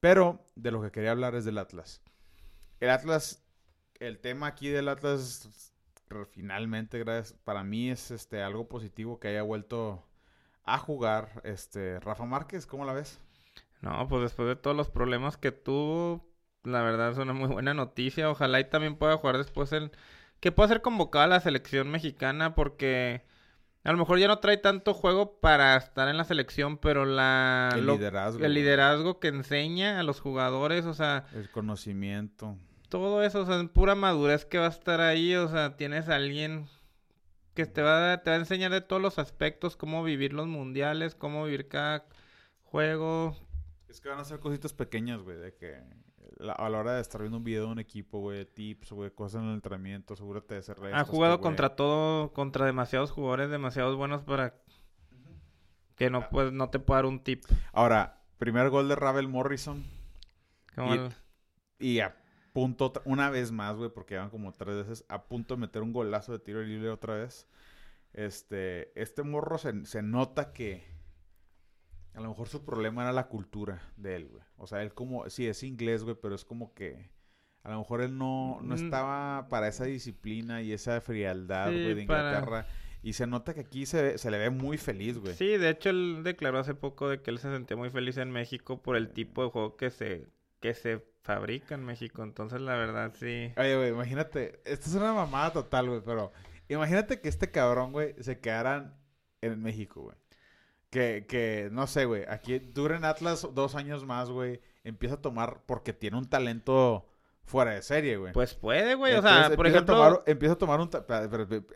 Pero de lo que quería hablar es del Atlas. El Atlas, el tema aquí del Atlas, finalmente, gracias, para mí es este algo positivo que haya vuelto a jugar este Rafa Márquez, ¿cómo la ves? No, pues después de todos los problemas que tuvo, la verdad es una muy buena noticia. Ojalá y también pueda jugar después el... Que pueda ser convocado a la selección mexicana porque a lo mejor ya no trae tanto juego para estar en la selección, pero la... El lo- liderazgo. el liderazgo que enseña a los jugadores, o sea, El conocimiento. Todo eso, o sea, en pura madurez que va a estar ahí, o sea, tienes a alguien que te va a, te va a enseñar de todos los aspectos, cómo vivir los mundiales, cómo vivir cada juego, Es que van a ser cositas pequeñas, güey, de que la- a la hora de estar viendo un video de un equipo, güey, tips, güey, cosas en el entrenamiento, asegúrate de hacer Ha restos, jugado contra todo, contra demasiados jugadores, demasiados buenos para que Ah. no pues, no te pueda dar un tip. Ahora, primer gol de Ravel Morrison. Como Y- el- y a punto, una vez más, güey, porque van como tres veces, a punto de meter un golazo de tiro libre otra vez. Este, este morro se, se nota que a lo mejor su problema era la cultura de él, güey. O sea, él como, sí, es inglés, güey, pero es como que a lo mejor él no, no Mm. estaba para esa disciplina y esa frialdad, Sí, güey, de para- Inglaterra. Y se nota que aquí se, se le ve muy feliz, güey. Sí, de hecho él declaró hace poco de que él se sentía muy feliz en México por el tipo de juego que se que se fabrica en México. Entonces, la verdad sí. Oye, güey, imagínate, esto es una mamada total, güey, pero imagínate que este cabrón, güey, se quedaran en México, güey. Que, que, no sé, güey, aquí dura en Atlas dos años más, güey, empieza a tomar, porque tiene un talento fuera de serie, güey. Pues puede, güey, o sea, por a ejemplo, tomar- empieza a tomar un,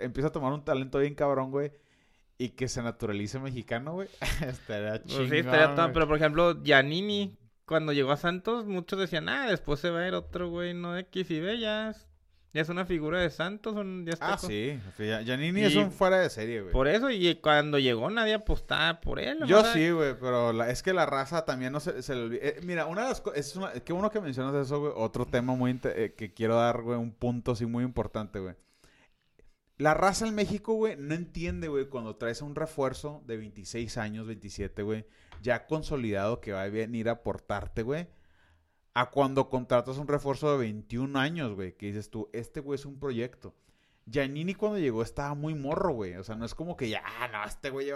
empieza a tomar un talento bien cabrón, güey, y que se naturalice mexicano, güey. estaría pues chingón, sí, estaría güey. pero por ejemplo, Giannini cuando llegó a Santos, muchos decían, "Ah, después se va a ir otro güey, no X y B, ya es, ya es una figura de Santos, un- ya está Ah, con- sí, o sea, Giannini es un fuera de serie, güey. Por eso, y cuando llegó nadie apostaba por él. Yo sí, güey, pero la- es que la raza también no se, se le olvida. eh, mira, una de las cosas, es una, qué bueno que mencionas eso, güey. Otro tema muy eh, que quiero dar, güey, un punto así muy importante, güey. La raza en México, güey, no entiende, güey, cuando traes a un refuerzo de 26 años, 27, güey, ya consolidado que va a venir a aportarte, güey. A cuando contratas un refuerzo de 21 años, güey, que dices tú, este güey es un proyecto. Giannini cuando llegó estaba muy morro, güey. O sea, no es como que ya, "Ah, no, este güey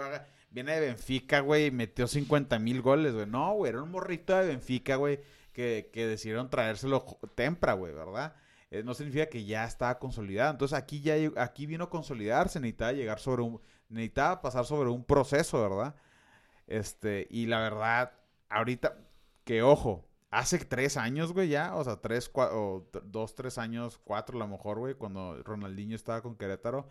viene de Benfica, güey, y metió 50 mil goles, güey. No, güey, era un morrito de Benfica, güey, que, que decidieron traérselo tempra, güey, ¿verdad? Eh, no significa que ya estaba consolidado. Entonces aquí ya aquí vino a consolidarse, necesitaba llegar sobre un, necesitaba pasar sobre un proceso, ¿verdad? Este, y la verdad, ahorita, que ojo, hace tres años, güey, ya, o sea, tres, cua- o dos, tres años, cuatro a lo mejor, güey, cuando Ronaldinho estaba con Querétaro,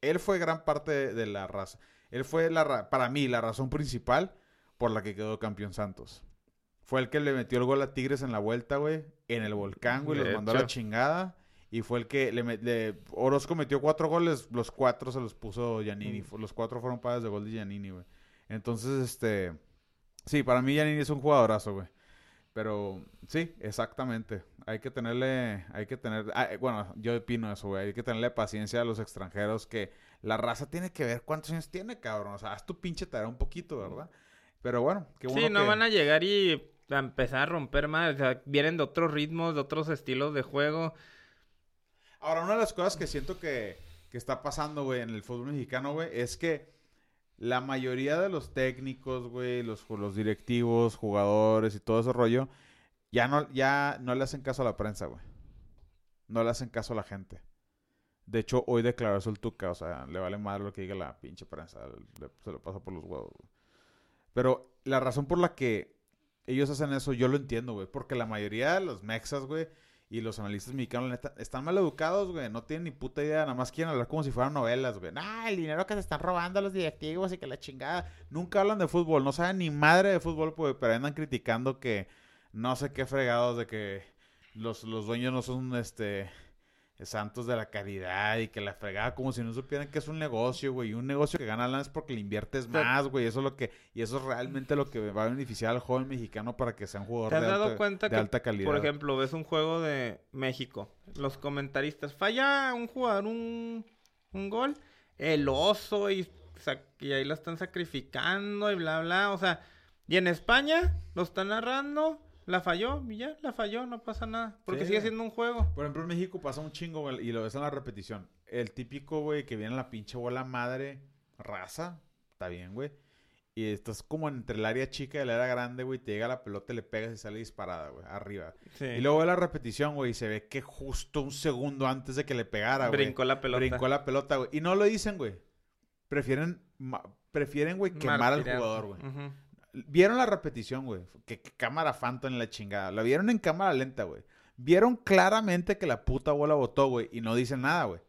él fue gran parte de, de la raza. Él fue, la ra- para mí, la razón principal por la que quedó campeón Santos. Fue el que le metió el gol a Tigres en la vuelta, güey, en el volcán, güey, De los mandó a la chingada. Y fue el que le, Orozco metió cuatro goles, los cuatro se los puso Giannini. Fu- Los cuatro fueron pagas de gol de Giannini, güey. Entonces, este... Sí, para mí Giannini es un jugadorazo, güey. Pero sí, exactamente. Hay que tenerle, hay que tener, ah, eh, bueno, yo opino eso, güey. Hay que tenerle paciencia a los extranjeros que la raza tiene que ver cuántos años tiene, cabrón. O sea, haz tu pinche tarea un poquito, ¿verdad? Pero bueno, qué bueno sí, no que- van a llegar y a empezar a romper más. O sea, vienen de otros ritmos, de otros estilos de juego. Ahora, una de las cosas que siento que, que está pasando, güey, en el fútbol mexicano, güey, es que la mayoría de los técnicos, güey, los, los directivos, jugadores y todo ese rollo, ya no, ya no le hacen caso a la prensa, güey. No le hacen caso a la gente. De hecho, hoy declaró eso el Tuca, o sea, le vale madre lo que diga la pinche prensa, se lo pasa por los huevos. Pero la razón por la que ellos hacen eso, yo lo entiendo, güey, porque la mayoría de los mexas, güey, Y los analistas mexicanos, están mal educados, güey. No tienen ni puta idea. Nada más quieren hablar como si fueran novelas, güey. Ah, el dinero que se están robando los directivos y que la chingada. Nunca hablan de fútbol. No saben ni madre de fútbol, pues, pero andan criticando que no sé qué fregados de que los, los dueños no son, este santos de la caridad y que la fregada como si no supieran que es un negocio, güey. Un negocio que gana lana es porque le inviertes más, güey. Eso es lo que, y eso es realmente lo que va a beneficiar al joven mexicano para que sea un jugador ¿Te has de, dado alta, cuenta de que, alta calidad. por ejemplo, ves un juego de México, los comentaristas, falla un jugador un, un gol, el oso y, y ahí lo están sacrificando y bla, bla, o sea, y en España lo están narrando, la falló y ya, la falló, no pasa nada, porque Sí. sigue siendo un juego. Por ejemplo, en México pasa un chingo, güey, y lo ves en la repetición. El típico, güey, que viene la pinche bola madre, raza, está bien, güey. Y estás como entre el área chica y el área grande, güey, te llega la pelota, le pegas y sale disparada, güey, arriba. Sí. Y luego ve la repetición, güey, y se ve que justo un segundo antes de que le pegara, güey. brincó la pelota. Brincó la pelota, güey. Y no lo dicen, güey. Prefieren, prefieren, güey, quemar al jugador, güey. Ujú. Vieron la repetición, güey. Que, que cámara Phantom en la chingada. La vieron en cámara lenta, güey. Vieron claramente que la puta bola botó, güey. Y no dicen nada, güey.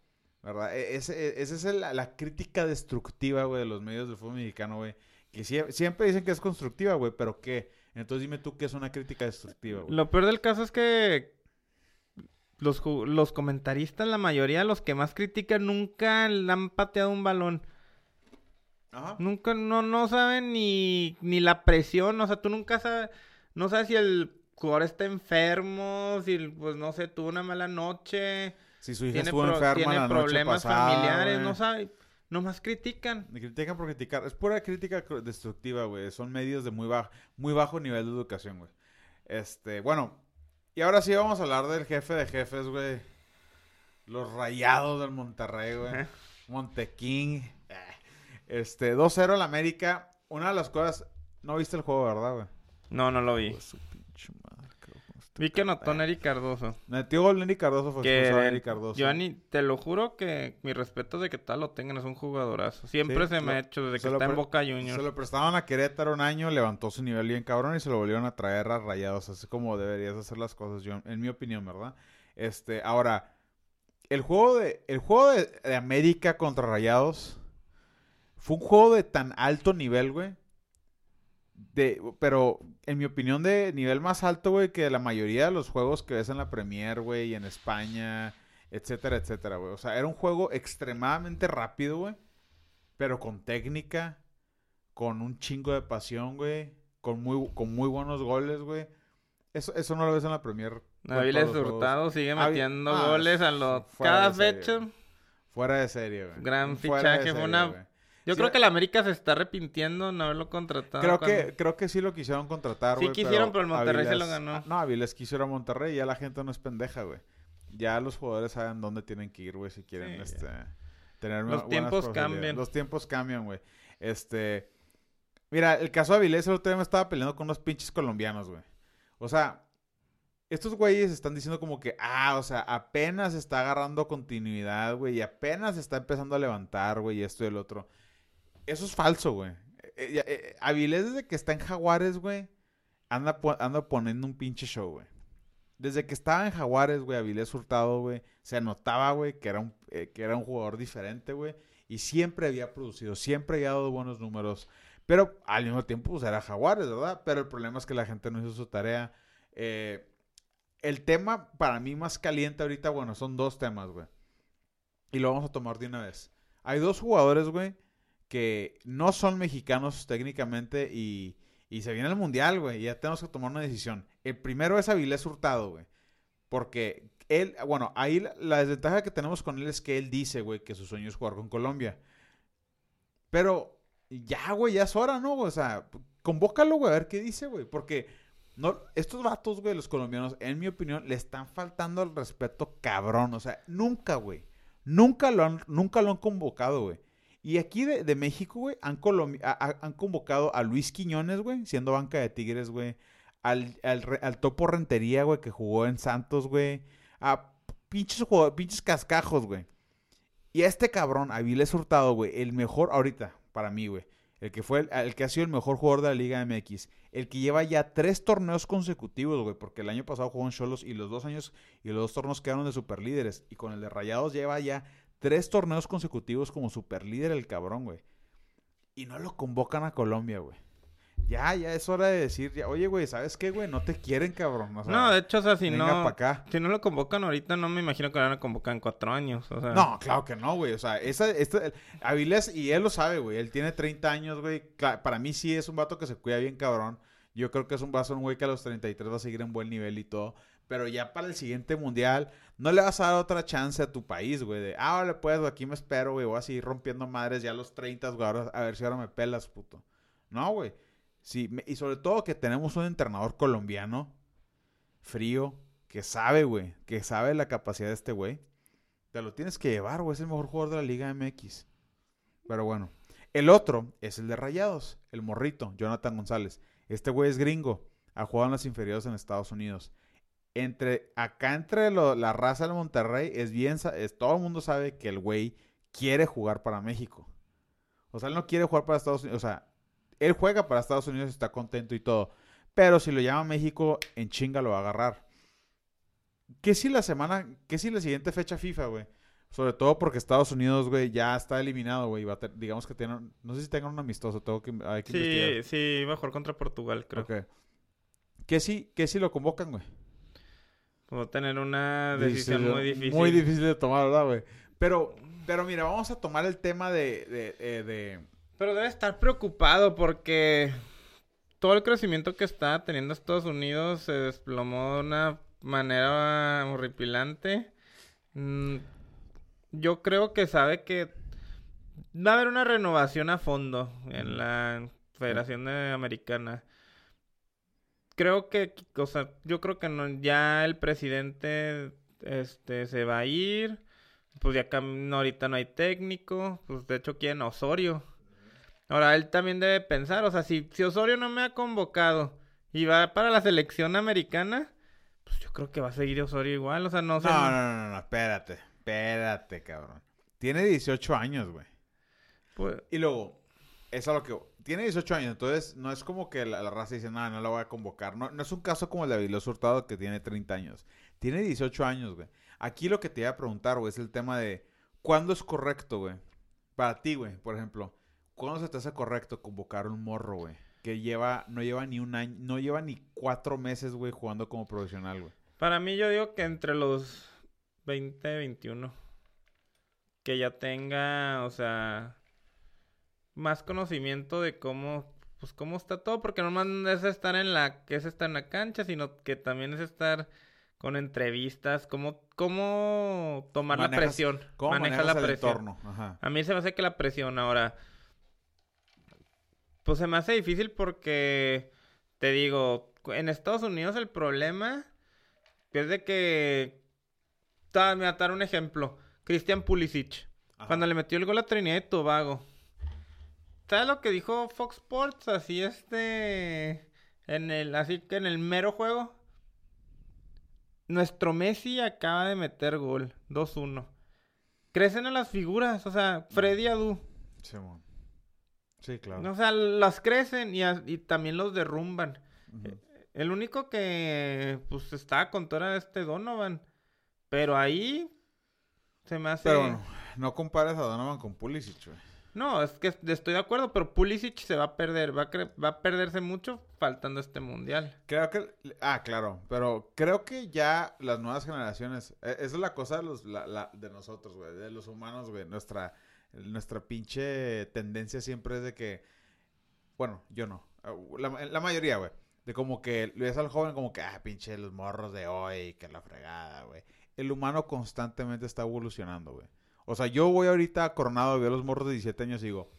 ¿Verdad? E- Esa es el- la crítica destructiva, güey, de los medios del fútbol mexicano, güey. Que sie- siempre dicen que es constructiva, güey. Pero ¿qué? Entonces dime tú qué es una crítica destructiva, güey. Lo peor del caso es que los, los comentaristas, la mayoría, los que más critican, nunca le han pateado un balón. Ajá. Nunca, no, no saben ni, ni la presión, o sea, tú nunca sabes, no sabes si el jugador está enfermo, si, pues, no sé, tuvo una mala noche, Si su hija tiene, estuvo pro- enferma tiene la noche problemas pasada, familiares, güey. no sabe, nomás critican. Critican por criticar. Es pura crítica cr- destructiva, güey. Son medios de muy bajo, muy bajo nivel de educación, güey. Este, bueno. Y ahora sí vamos a hablar del jefe de jefes, güey. Los rayados del Monterrey, güey. Ajá. Eh. Este, 2-0 al América. Una de las cosas. No viste el juego, ¿verdad, güey? No, no lo vi. Pues su pinche madre, Vi que anotó perro. Neri Cardoso. Metió gol Neri Cardoso, fue Que expulsado Neri Cardoso. yo ni, te lo juro que mi respeto de que tal lo tengan, es un jugadorazo. Siempre Sí, se me ha hecho desde se que está en Boca Se Juniors. lo prestaban a Querétaro un año, levantó su nivel bien cabrón y se lo volvieron a traer a Rayados, así como deberías hacer las cosas, yo, en mi opinión, ¿verdad? Este, ahora, el juego de, el juego de, de América contra Rayados fue un juego de tan alto nivel, güey. De, pero en mi opinión de nivel más alto, güey, que la mayoría de los juegos que ves en la Premier, güey, y en España, etcétera, etcétera, güey. O sea, era un juego extremadamente rápido, güey, pero con técnica, con un chingo de pasión, güey, con muy, con muy buenos goles, güey. Eso, eso no lo ves en la Premier. con Aviles todos los juegos. Hurtado sigue metiendo ah, goles a lo... fuera Cada fecha. Fuera de serie, güey. Gran fichaje, fue serie, una- güey. Yo Sí, creo que la América se está arrepintiendo no haberlo contratado. Creo cuando- que, creo que sí lo quisieron contratar, Sí quisieron, pero el Monterrey se lo ganó. Ah, No, Avilés quiso ir a Monterrey y ya la gente no es pendeja, güey. Ya los jugadores saben dónde tienen que ir, güey, si quieren, Sí, este... Tener Los tiempos cambian. Los tiempos cambian, güey. Este... Mira, el caso de Avilés, el otro día me estaba peleando con unos pinches colombianos, güey. O sea, estos güeyes están diciendo como que, ah, o sea, apenas está agarrando continuidad, güey, y apenas está empezando a levantar, güey, y esto y el otro. Eso es falso, güey. Eh, eh, Avilés desde que está en Jaguares, güey, anda, anda poniendo un pinche show, güey. Desde que estaba en Jaguares, güey, Avilés Hurtado, güey, se notaba, güey, que, era un, eh, que era un jugador diferente, güey. Y siempre había producido, siempre había dado buenos números. Pero al mismo tiempo, pues era Jaguares, ¿verdad? Pero el problema es que la gente no hizo su tarea. Eh, el tema para mí más caliente ahorita, bueno, son dos temas, güey. Y lo vamos a tomar de una vez. Hay dos jugadores, güey, que no son mexicanos técnicamente y, y se viene el mundial, güey. Ya tenemos que tomar una decisión. El primero es Avilés Hurtado, güey. Porque él, bueno, ahí la, la desventaja que tenemos con él es que él dice, güey, que su sueño es jugar con Colombia. Pero ya, güey, ya es hora, ¿no? O sea, convócalo, güey, a ver qué dice, güey. Porque no, estos vatos, güey, los colombianos, en mi opinión, le están faltando al respeto cabrón. O sea, nunca, güey. Nunca lo han, nunca lo han convocado, güey. Y aquí de, de México, güey, han, han convocado a Luis Quiñones, güey, siendo banca de Tigres, güey. Al, al, Topo Rentería, güey, que jugó en Santos, güey. A pinches, pinches cascajos, güey. Y a este cabrón, Avilés Hurtado, güey, el mejor ahorita, para mí, güey. El que fue el, el que ha sido el mejor jugador de la Liga MX. El que lleva ya tres torneos consecutivos, güey. Porque el año pasado jugó en Cholos y los dos años y los dos torneos quedaron de superlíderes. Y con el de Rayados lleva ya tres torneos consecutivos como superlíder el cabrón, güey. Y no lo convocan a Colombia, güey. Ya, ya es hora de decir, ya, oye, güey, ¿sabes qué, güey? No te quieren, cabrón. O sea, no, de hecho, o sea, si no... acá. Si no lo convocan ahorita, no me imagino que lo van a convocar en cuatro años. O sea, No, claro que no, güey. O sea, esa, esta, Avilés, y él lo sabe, güey. Él tiene 30 años, güey. Para mí sí es un vato que se cuida bien, cabrón. Yo creo que es un vato, un güey que a los 33 va a seguir en buen nivel y todo. Pero ya para el siguiente mundial, no le vas a dar otra chance a tu país, güey. De, ah, vale, pues, aquí me espero, güey. Voy a rompiendo madres ya a los 30, güey. a ver si ahora me pelas, puto. No, güey. Sí, y sobre todo que tenemos un entrenador colombiano, frío, que sabe, güey. Que sabe la capacidad de este güey. Te lo tienes que llevar, güey. Es el mejor jugador de la Liga MX. Pero bueno. El otro es el de Rayados. El morrito, Jonathan González. Este güey es gringo. Ha jugado en las inferiores en Estados Unidos. Entre, acá entre lo- la raza del Monterrey es bien, es, todo el mundo sabe que el güey quiere jugar para México. O sea, él no quiere jugar para Estados Unidos. O sea, él juega para Estados Unidos y está contento y todo. Pero si lo llama a México, en chinga lo va a agarrar. ¿Qué si la semana, qué si la siguiente fecha FIFA, güey? Sobre todo porque Estados Unidos, güey, ya está eliminado, güey. va ter- Digamos que tienen, no sé si tengan un amistoso, tengo que, hay que Sí, investigar. sí, mejor contra Portugal, creo. Ok. ¿Qué si, qué si lo convocan, güey? Puedo tener una decisión Difícil, muy difícil. Muy difícil de tomar, ¿verdad, güey? Pero, pero mira, vamos a tomar el tema de, de, eh, de- Pero debe estar preocupado porque todo el crecimiento que está teniendo Estados Unidos se desplomó de una manera horripilante. Mm, Yo creo que sabe que va a haber una renovación a fondo en la Federación de Americana. Creo que, o sea, yo creo que no, ya el presidente este se va a ir. Pues ya cam- no, ahorita no hay técnico. Pues de hecho quieren a Osorio. Ahora él también debe pensar, o sea, si, si Osorio no me ha convocado y va para la selección americana, pues yo creo que va a seguir Osorio igual, o sea, no sé. No, no, no, no, espérate. Espérate, cabrón. Tiene 18 años, güey. pues- Y luego, eso es lo que... Tiene 18 años, entonces no es como que la, raza dice, no, no la voy a convocar. No, no es un caso como el de Avilés Hurtado que tiene 30 años. Tiene 18 años, güey. Aquí lo que te iba a preguntar, güey, es el tema de... ¿Cuándo es correcto, güey? Para ti, güey, por ejemplo. ¿Cuándo se te hace correcto convocar un morro, güey? Que lleva, no lleva ni un año, no lleva ni cuatro meses, güey, jugando como profesional, güey. Para mí yo digo que entre los 20 y 21. Que ya tenga, o sea, más conocimiento de cómo, pues cómo está todo, porque no es estar en la, que es estar en la cancha, sino que también es estar con entrevistas, cómo, cómo tomar la presión, ¿Cómo maneja la el presión. Ajá. A mí se me hace que la presión ahora. Pues se me hace difícil porque te digo, en Estados Unidos el problema es de que. Me voy a dar un ejemplo. Christian Pulisic. Ajá. Cuando le metió el gol a Trinidad y Tobago. ¿Sabes lo que dijo Fox Sports? Así este. En el, así que en el mero juego. Nuestro Messi acaba de meter gol. 2-1. Crecen a las figuras. O sea, Freddy Adu. Simón. Sí, claro. O sea, las crecen y, a- y también los derrumban. Ujú. El único que pues estaba con todo era este Donovan. Pero ahí se me hace. Pero bueno, no compares a Donovan con Pulisic, güey. No, es que estoy de acuerdo, pero Pulisic se va a perder. Va a, va a perderse mucho faltando este mundial. Creo que... Ah, claro. Pero creo que ya las nuevas generaciones... eh, Esa es la cosa de, los, la- la- de nosotros, güey. De los humanos, güey. Nuestra, nuestra pinche tendencia siempre es de que... Bueno, yo no. Ah, La, la mayoría, güey. De como que le ves al joven como que... Ah, pinche los morros de hoy. Que la fregada, güey. El humano constantemente está evolucionando, güey. O sea, yo voy ahorita Coronado, veo a los morros de 17 años y digo...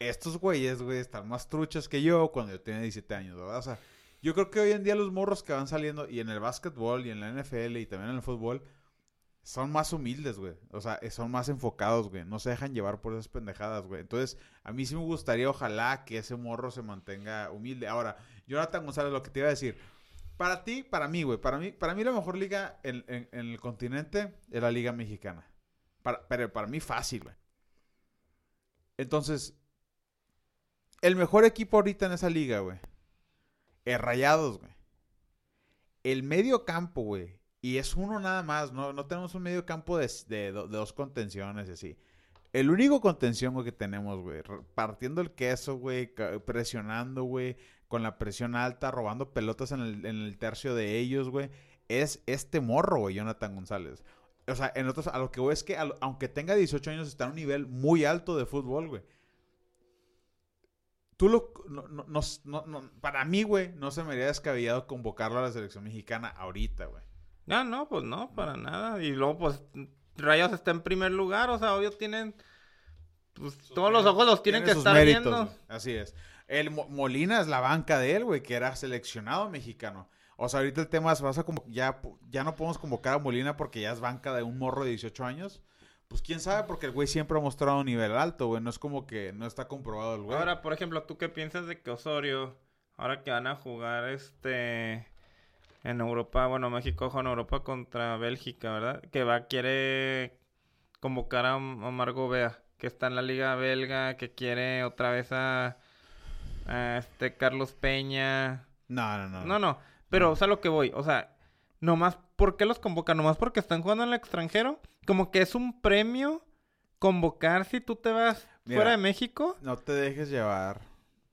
Estos güeyes, güey, están más truchas que yo cuando yo tenía 17 años, ¿verdad? O sea, yo creo que hoy en día los morros que van saliendo, y en el básquetbol, y en la NFL, y también en el fútbol, son más humildes, güey. O sea, eh, son más enfocados, güey. No se dejan llevar por esas pendejadas, güey. Entonces, a mí sí me gustaría, ojalá, que ese morro se mantenga humilde. Ahora, Jonathan González, lo que te iba a decir. Para ti, para mí, güey. Para mí, para mí la mejor liga en, en- en el continente es la liga mexicana. Para, pero para mí fácil, güey. Entonces, el mejor equipo ahorita en esa liga, güey. Es Rayados, güey. El medio campo, güey. Y es uno nada más, no, no tenemos un medio campo de, de do- de dos contenciones y así. El único contención, güey, que tenemos, güey, partiendo el queso, güey, presionando, güey, con la presión alta, robando pelotas en el, en el tercio de ellos, güey, es este morro, güey, Jonathan González. O sea, en otros, a lo que voy es que, aunque tenga 18 años, está a un nivel muy alto de fútbol, güey. Tú lo. no- no- no- para mí, güey, no se me haría descabellado convocarlo a la selección mexicana ahorita, güey. No, no, pues no, para nada. Y luego, pues, Rayos está en primer lugar, o sea, obvio tienen... Pues todos los ojos los tienen Tiene que estar méritos, viendo. güey. Así es. El Mo- Molina es la banca de él, güey, que era seleccionado mexicano. O sea, ahorita el tema es, vas a como, ya, ya no podemos convocar a Molina porque ya es banca de un morro de 18 años. Pues quién sabe, porque el güey siempre ha mostrado un nivel alto, güey. No es como que no está comprobado el güey. Ahora, por ejemplo, ¿tú qué piensas de que Osorio, ahora que van a jugar este en Europa, bueno, México juega en Europa contra Bélgica, ¿verdad? Que va, quiere convocar a Omar Gobea, que está en la liga belga, que quiere otra vez a, a este Carlos Peña. no, no, no. No, no, pero, o sea, lo que voy, o sea, nomás, ¿por qué los convocan? Nomás porque están jugando en el extranjero. Como que es un premio convocar si tú te vas Mira. fuera de México. No te dejes llevar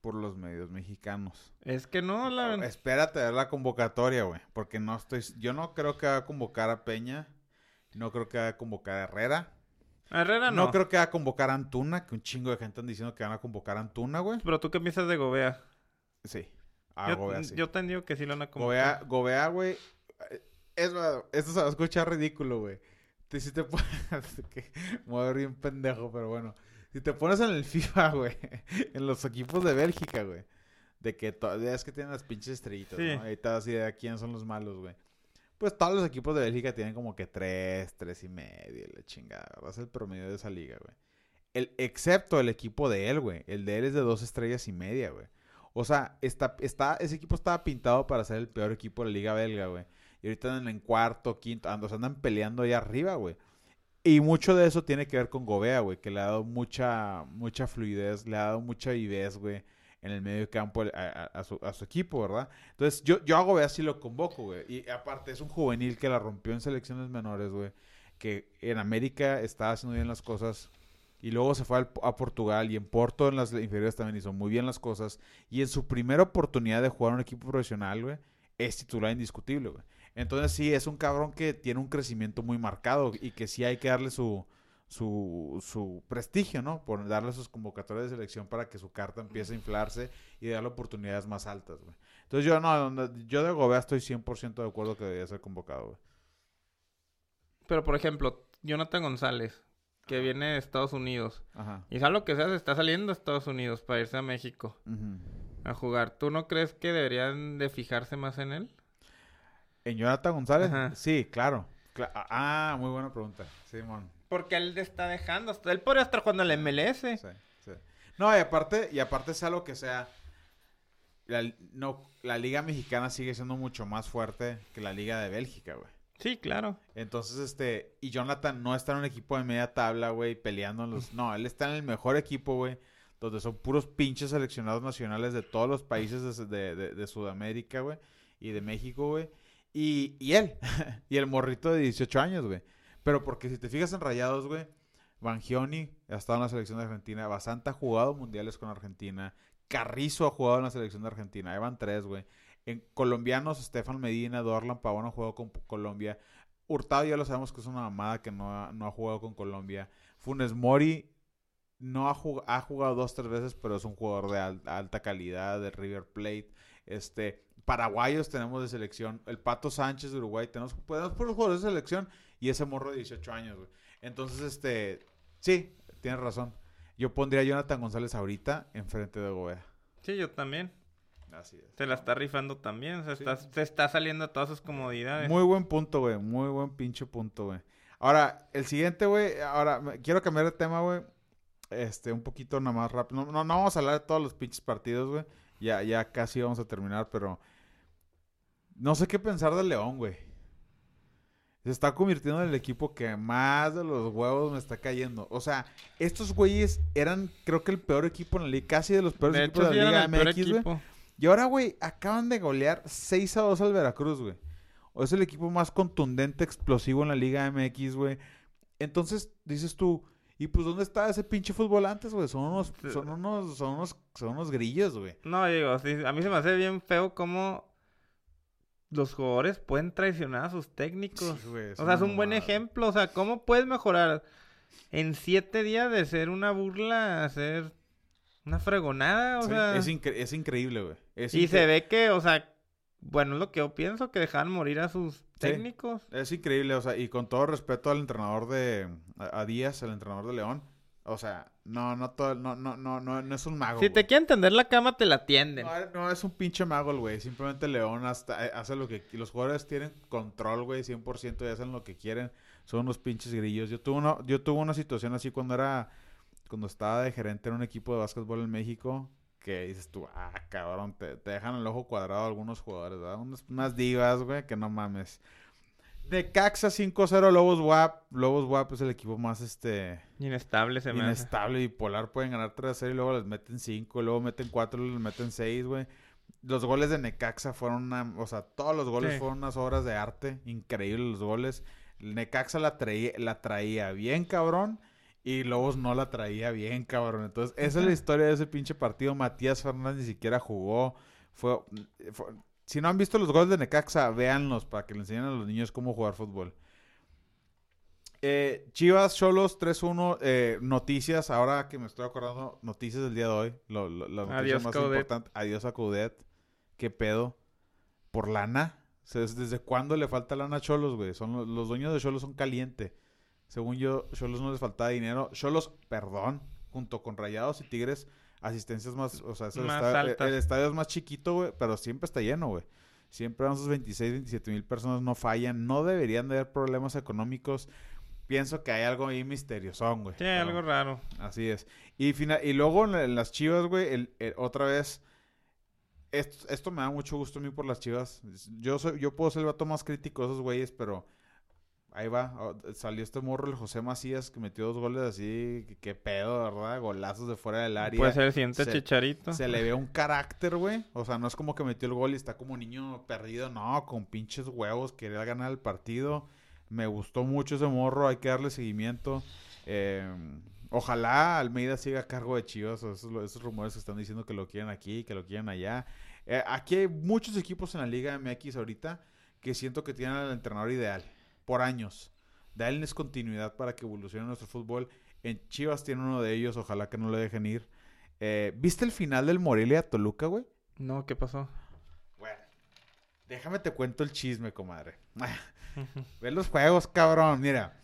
por los medios mexicanos. Es que no, la... Espérate a ver la convocatoria, güey. Porque no estoy. Yo no creo que va a convocar a Peña. No creo que va a convocar a Herrera. Herrera No, no. creo que va a convocar a Antuna. Que un chingo de gente están diciendo que van a convocar a Antuna, güey. Pero tú qué piensas de Gobea. Sí. A yo, Gobea, sí. yo te digo que sí lo van a Gobea, convocar. Gobea, güey. Es, esto se va a escuchar ridículo, güey. Te, si te pones... que me voy a ver bien pendejo, pero bueno. Si te pones en el FIFA, güey. En los equipos de Bélgica, güey. De que todavía es que tienen las pinches estrellitas, Sí. ¿no? Ahí das idea de quiénes son los malos, güey. Pues todos los equipos de Bélgica tienen como que tres, tres y medio, la chingada. ¿verdad? Es el promedio de esa liga, güey. El, excepto el equipo de él, güey. El de él es de dos estrellas y media, güey. O sea, está, está, ese equipo estaba pintado para ser el peor equipo de la liga belga, güey. Y ahorita andan en cuarto, quinto, ando, se andan peleando ahí arriba, güey. Y mucho de eso tiene que ver con Gobea, güey, que le ha dado mucha, mucha fluidez, le ha dado mucha vivez, güey, en el medio campo a, su, a su equipo, ¿verdad? Entonces, yo, yo a Gobea sí lo convoco, güey. Y aparte, es un juvenil que la rompió en selecciones menores, güey. Que en América estaba haciendo bien las cosas. Y luego se fue a Portugal y en Porto en las inferiores también hizo muy bien las cosas. Y en su primera oportunidad de jugar en un equipo profesional, güey, es titular indiscutible, güey. Entonces sí, es un cabrón que tiene un crecimiento muy marcado y que sí hay que darle su, su, su prestigio, ¿no? Por darle sus convocatorias de selección para que su carta empiece a inflarse y darle oportunidades más altas, güey. Entonces yo no, no, yo de Gobea estoy 100% de acuerdo que debería ser convocado, güey. Pero, por ejemplo, Jonathan González, que viene de Estados Unidos. Ajá. Y sea lo que sea, se está saliendo de Estados Unidos para irse a México Ujú. a jugar. ¿Tú no crees que deberían de fijarse más en él? ¿En Jonathan González? Ajá. Sí, claro. Cla- ah, muy buena pregunta. Simón. Porque él está dejando. hasta- Él podría estar jugando en la MLS. Sí, sí. No, y aparte, y aparte sea lo que sea, la, no, la liga mexicana sigue siendo mucho más fuerte que la liga de Bélgica, güey. Sí, claro. Entonces, este, y Jonathan no está en un equipo de media tabla, güey, peleando en los... No, él está en el mejor equipo, güey, donde son puros pinches seleccionados nacionales de todos los países de, de- Sudamérica, güey, y de México, güey. Y, y él, y el morrito de 18 años, güey. Pero porque si te fijas en Rayados, güey, Bangioni ha estado en la selección de Argentina, Basanta ha jugado mundiales con Argentina, Carrizo ha jugado en la selección de Argentina, ahí van tres, güey. En colombianos, Estefan Medina, Dorlan Pavón jugado con Colombia. Hurtado ya lo sabemos que es una mamada que no ha, no ha jugado con Colombia. Funes Mori no ha, jug- ha jugado dos, tres veces, pero es un jugador de al- alta calidad, de River Plate. Este, paraguayos tenemos de selección. El Pato Sánchez de Uruguay. Tenemos, tenemos puros jugadores de selección y ese morro de 18 años. Entonces, este, sí, tienes razón. Yo pondría a Jonathan González ahorita enfrente de Gobea. Sí, yo también. Así es. Se la está rifando también. Se, Sí. está, se está saliendo de todas sus comodidades. Muy buen punto, güey. Muy buen pinche punto, güey. Ahora, el siguiente, güey. Ahora, quiero cambiar de tema, güey. Este, un poquito nada más rápido. No, no, no vamos a hablar de todos los pinches partidos, güey. Ya, ya casi vamos a terminar, pero. No sé qué pensar del León, güey. Se está convirtiendo en el equipo que más de los huevos me está cayendo. O sea, estos güeyes eran, creo que el peor equipo en la liga, casi de los peores De equipos hecho, de la Liga MX, güey. Y ahora, güey, acaban de golear 6 a 2 al Veracruz, güey. O es el equipo más contundente, explosivo en la Liga MX, güey. Entonces, dices tú, ¿y pues dónde está ese pinche fútbol antes, güey? Son unos, son unos, son unos, son unos grillos, güey. No, digo, a mí se me hace bien feo cómo los jugadores pueden traicionar a sus técnicos. Sí, güey, o sea, es un buen ejemplo. O sea, ¿cómo puedes mejorar en siete días de ser una burla a ser una fregonada? O Sí, sea, es, incre- es increíble, güey. Es y se ve que, o sea, bueno, es lo que yo pienso, que dejan morir a sus técnicos. Es increíble, o sea, y con todo respeto al entrenador de a, a Díaz, el entrenador de León, o sea, no, no todo, no, no, no, no, no es un mago. Si te quieren tender la cama, te la tienden. no, no es un pinche mago el güey, simplemente León hasta eh, hace lo que los jugadores tienen control, güey, 100% y hacen lo que quieren. Son unos pinches grillos. Yo tuve una, yo tuve una situación así cuando era cuando estaba de gerente en un equipo de básquetbol en México, que dices tú, ah, cabrón, te, te dejan el ojo cuadrado algunos jugadores, ¿verdad? Unas, unas divas, güey, que no mames. Necaxa 5-0, Lobos WAP. Lobos WAP es el equipo más este Inestable se inestable y polar. Pueden ganar 3-0 y luego les meten 5, luego meten 4, luego les meten 6, güey. Los goles de Necaxa fueron una... O sea, todos los goles Sí. fueron unas obras de arte. Increíbles los goles. Necaxa la traía, la traía bien, cabrón. Y Lobos no la traía bien, cabrón. Entonces, esa es la historia de ese pinche partido. Matías Fernández ni siquiera jugó. Fue, fue- si no han visto los goles de Necaxa, véanlos para que le enseñen a los niños cómo jugar fútbol. Eh, Chivas, Cholos 3-1. eh, noticias, ahora que me estoy acordando, noticias del día de hoy. Lo, lo- la noticia Adiós, más importante. Adiós a Coudet. ¿Qué pedo? ¿Por lana? O sea, ¿Desde cuándo le falta lana a Cholos, güey? Son los, los dueños de Cholos son caliente. Según yo, Cholos no les faltaba dinero. Cholos, perdón, junto con Rayados y Tigres, asistencias más, o sea, es el, Más estadio, el- altas. el estadio es más chiquito, güey, pero siempre está lleno, güey. Siempre van sus 26, 27 mil personas, no fallan, no deberían de haber problemas económicos. Pienso que hay algo ahí misteriosón, güey. Sí, pero- algo raro. Así es. Y, fina- y luego en, la- en las chivas, güey, el- el- otra vez. Esto, esto me da mucho gusto a mí por las chivas. Yo soy, yo puedo ser el vato más crítico de esos güeyes, pero ahí va. Oh, Salió este morro, el José Macías, que metió dos goles así. que- Qué pedo, ¿verdad? Golazos de fuera del área. Puede ser el siguiente se- chicharito. Se le ve un carácter, güey. O sea, no es como que metió el gol y está como niño perdido. No, con pinches huevos. Quería ganar el partido. Me gustó mucho ese morro. Hay que darle seguimiento. Eh, ojalá Almeida siga a cargo de Chivas. esos rumores que están diciendo que lo quieren aquí, que lo quieren allá. Eh, aquí hay muchos equipos en la Liga MX ahorita que siento que tienen al entrenador ideal. Por años. Darles continuidad para que evolucione nuestro fútbol. En Chivas tiene uno de ellos. Ojalá que no le dejen ir. Eh, ¿Viste el final del Morelia Toluca, güey? No, ¿qué pasó? Bueno, déjame te cuento el chisme, comadre. Ve los juegos, cabrón. Mira,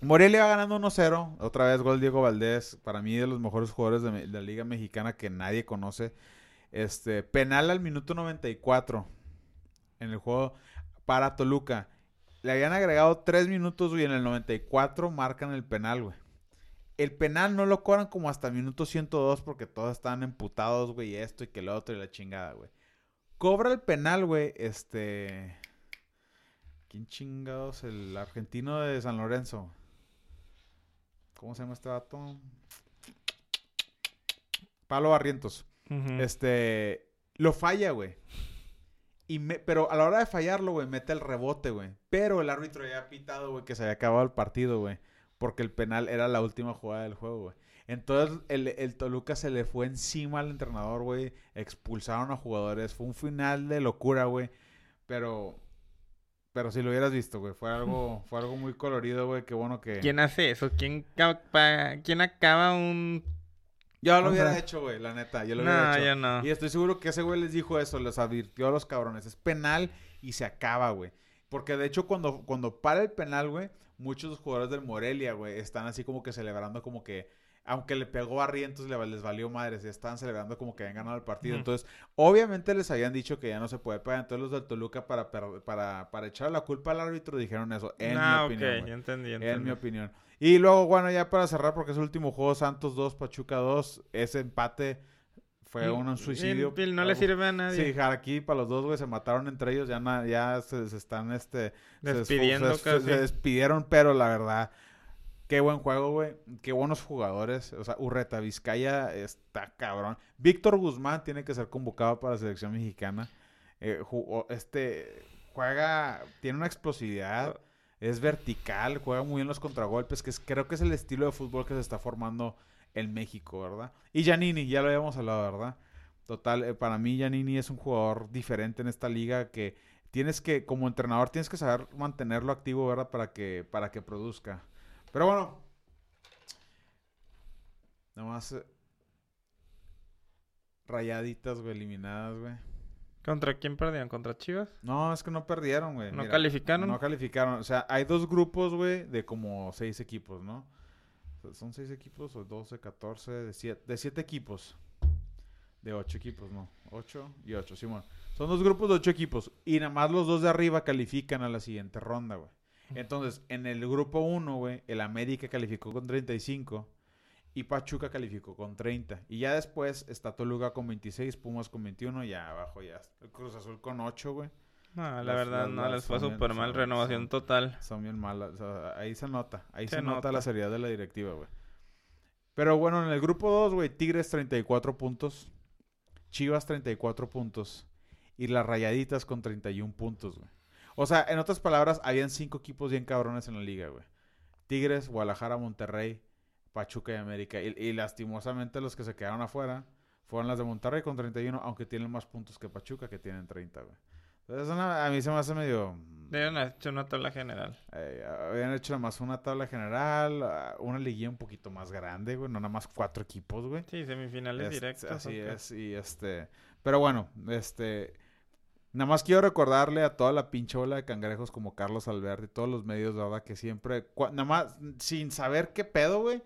Morelia va ganando 1-0. Otra vez gol Diego Valdés. Para mí, de los mejores jugadores de la Liga Mexicana que nadie conoce. Este, penal al minuto 94 en el juego para Toluca. Le habían agregado 3 minutos y en el 94 marcan el penal, güey. El penal no lo cobran como hasta el minuto 102 porque todos estaban emputados, güey, y esto y que lo otro y la chingada, güey. Cobra el penal, güey, este... ¿Quién chingados? El argentino de San Lorenzo. ¿Cómo se llama este vato? Pablo Barrientos. Este, lo falla, güey. Y me- pero a la hora de fallarlo, güey, mete el rebote, güey. Pero el árbitro ya ha pitado, güey, que se había acabado el partido, güey. Porque el penal era la última jugada del juego, güey. Entonces el, el Toluca se le fue encima al entrenador, güey. Expulsaron a jugadores. Fue un final de locura, güey. Pero, pero si lo hubieras visto, güey. Fue algo, fue algo muy colorido, güey. Qué bueno que... ¿Quién hace eso? ¿Quién, ¿Quién acaba un...? Yo lo O hubiera sea- hecho, güey, la neta. Yo lo No, hubiera hecho. yo no. Y estoy seguro que ese güey les dijo eso, les advirtió a los cabrones. Es penal y se acaba, güey. Porque de hecho, cuando, cuando para el penal, güey, muchos jugadores del Morelia, güey, están así como que celebrando como que. Aunque le pegó a Rientos, le, les valió madres. Ya estaban celebrando como que habían ganado el partido. Entonces, obviamente les habían dicho que ya no se puede pagar. Entonces, los del Toluca, para, para, para echar la culpa al árbitro, dijeron eso. En ah, mi opinión. ok, güey. ya entendí, ya En mi opinión. Y luego, bueno, ya para cerrar, porque es el último juego, Santos 2, Pachuca 2, ese empate Fue un suicidio. Y- y no le sirve a nadie. Sí, aquí para los dos, güey, se mataron entre ellos, ya, na- ya se, se están, este... Despidiendo se, casi. se despidieron, pero la verdad, qué buen juego, güey, qué buenos jugadores, o sea, Urreta Vizcaya está cabrón. Víctor Guzmán tiene que ser convocado para la selección mexicana. Eh, jugó- este, juega, tiene una explosividad, es vertical, juega muy bien los contragolpes, que es, creo que es el estilo de fútbol que se está formando en México, ¿verdad? Y Giannini, ya lo habíamos hablado, ¿verdad? Total, eh, para mí Giannini es un jugador diferente en esta liga que tienes que, como entrenador, tienes que saber mantenerlo activo, ¿verdad? Para que, para que produzca. Pero bueno, nada más eh, rayaditas, eliminadas, güey. ¿Contra quién perdían? ¿Contra Chivas? No, es que no perdieron, güey. ¿No Mira, calificaron? No calificaron. O sea, hay dos grupos, güey, de como seis equipos, ¿no? Son seis equipos o 12, 14, de siete, de siete equipos. De ocho equipos, no. Ocho y ocho, Simón. Son dos grupos de ocho equipos. Y nada más los dos de arriba califican a la siguiente ronda, güey. Entonces, en el grupo uno, güey, el América calificó con 35 y Pachuca calificó con 30. Y ya después está Toluca con 26, Pumas con 21 y ya abajo ya el Cruz Azul con 8, güey. No, la verdad las- no, las les fue súper mal. Renovación son- total. Son bien malas. o sea, ahí se nota. Ahí se, Se nota. nota. la seriedad de la directiva, güey. Pero bueno, en el grupo 2, güey, Tigres 34 puntos. Chivas 34 puntos. Y las Rayaditas con 31 puntos, güey. O sea, en otras palabras, habían cinco equipos bien cabrones en la liga, güey. Tigres, Guadalajara, Monterrey, Pachuca y América. Y, y lastimosamente los que se quedaron afuera fueron las de Monterrey con 31, aunque tienen más puntos que Pachuca, que tienen 30, güey. Entonces, una- a mí se me hace medio... Deben haber hecho una tabla general. Eh, habían hecho nada más una tabla general, ah, una liguilla un poquito más grande, güey, no nada más cuatro equipos, güey. Sí, semifinales directas. Así es, y este... Pero bueno, este... Nada más quiero recordarle a toda la pinche ola de cangrejos como Carlos Alberti y todos los medios, ¿verdad? Que siempre... nada más, sin saber qué pedo, güey.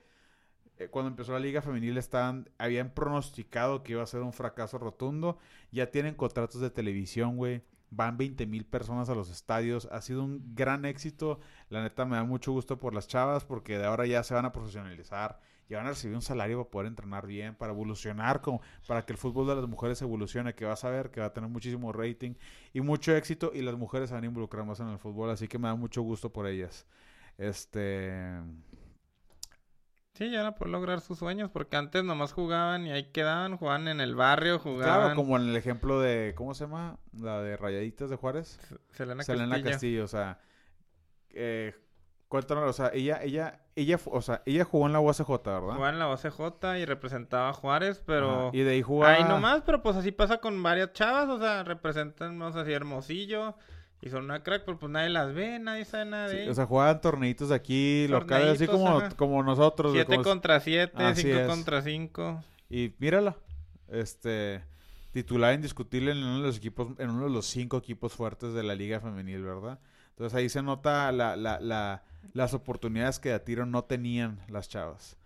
Eh, Cuando empezó la liga femenil estaban, habían pronosticado que iba a ser un fracaso rotundo. Ya tienen contratos de televisión, güey. Van 20 mil personas a los estadios. Ha sido un gran éxito. La neta me da mucho gusto por las chavas porque de ahora ya se van a profesionalizar. Ya van a recibir un salario para poder entrenar bien, para evolucionar, como, para que el fútbol de las mujeres evolucione, que vas a ver que va a tener muchísimo rating y mucho éxito y las mujeres se van a involucrar más en el fútbol. Así que me da mucho gusto por ellas. Este... Sí, ya era por lograr sus sueños, porque antes nomás jugaban y ahí quedaban, jugaban en el barrio, Claro, jugaban. como en el ejemplo de, ¿cómo se llama? La de Rayaditas de Juárez. Selena, Selena Castillo. Castillo, o sea, eh, cuéntanos, o sea, ella, ella, ella, o sea, ella jugó en la UACJ, ¿verdad? Jugaba en la OCJ y representaba a Juárez, pero... Ajá, Y de ahí jugaba... Ahí nomás, pero pues así pasa con varias chavas, o sea, representan, vamos a decir, Hermosillo, y son una crack, pero pues nadie las ve, nadie sabe nada de Sí, o sea, jugaban torneitos aquí, locales, así como, ajá. como nosotros. güey, Siete como- contra siete, Así cinco es. contra cinco. Y mírala, este, titular indiscutible en uno de los equipos, en uno de los cinco equipos fuertes de la liga femenil, ¿verdad? Entonces ahí se nota la, la, la, las oportunidades que a tiro no tenían las chavas.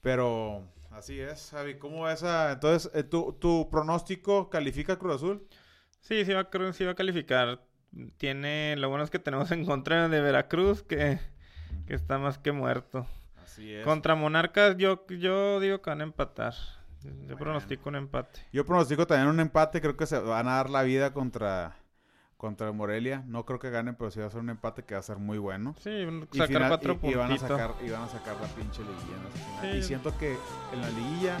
Pero así es, Javi, ¿cómo ves a... Entonces, eh, ¿tu, tu pronóstico califica Cruz Azul? Sí, sí va, sí va a calificar. Tiene, lo bueno es que tenemos en contra de Veracruz, que, que está más que muerto. Así es. Contra Monarcas, yo, yo digo que van a empatar. Yo pronostico un empate. Yo pronostico también un empate, creo que se van a dar la vida contra, contra Morelia. No creo que ganen, pero sí va a ser un empate que va a ser muy bueno. Sí, Y sacar final- cuatro y, y van a sacar y van a sacar la pinche liguilla en. Sí. Y siento que en la liguilla,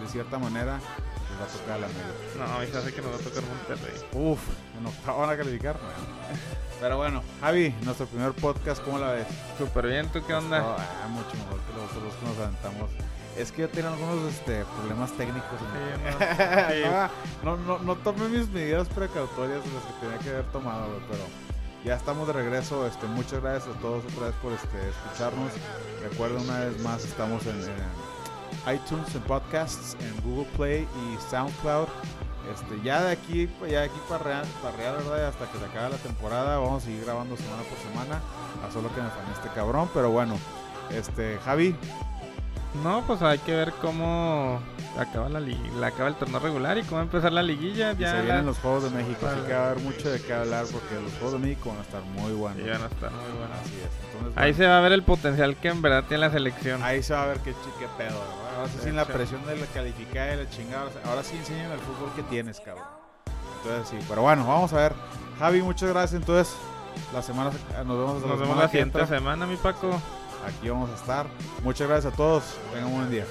de cierta manera, les va a tocar a la media. No, mí se hace que nos va a tocar Monterrey. Uf, en octavo van a calificar. Pero bueno, Javi, nuestro primer podcast, ¿cómo la ves? Súper bien, ¿tú qué onda? Oh, ah, mucho mejor que los otros que nos aventamos. Es que yo tenía algunos este, problemas técnicos. en- Sí, no, no, no, no tomé mis medidas precautorias las que tenía que haber tomado, güey, pero ya estamos de regreso. Este, muchas gracias a todos otra vez por este, escucharnos. Recuerden una vez más, estamos en, en iTunes, en podcasts, en Google Play y SoundCloud. Este, ya de aquí, ya de aquí para real, para real, ¿verdad? Hasta que se acabe la temporada, vamos a seguir grabando semana por semana. A solo que me fane este cabrón, pero bueno. Este, Javi, no, pues hay que ver cómo acaba la, la acaba el torneo regular y cómo empezar la liguilla. Ya se vienen los Juegos de México, así que va a haber mucho de qué hablar porque los Juegos de México van a estar muy buenos. Ahí se va a ver el potencial que en verdad tiene la selección. Ahí se va a ver qué, qué pedo. sin la presión de la calificada y la chingada. Ahora sí enseñan el fútbol que tienes, cabrón. Entonces sí, pero bueno, vamos a ver. Javi, muchas gracias. Entonces, la semana nos vemos, nos la, vemos la siguiente semana, mi Paco aquí vamos a estar. Muchas gracias a todos. Tengan un buen día.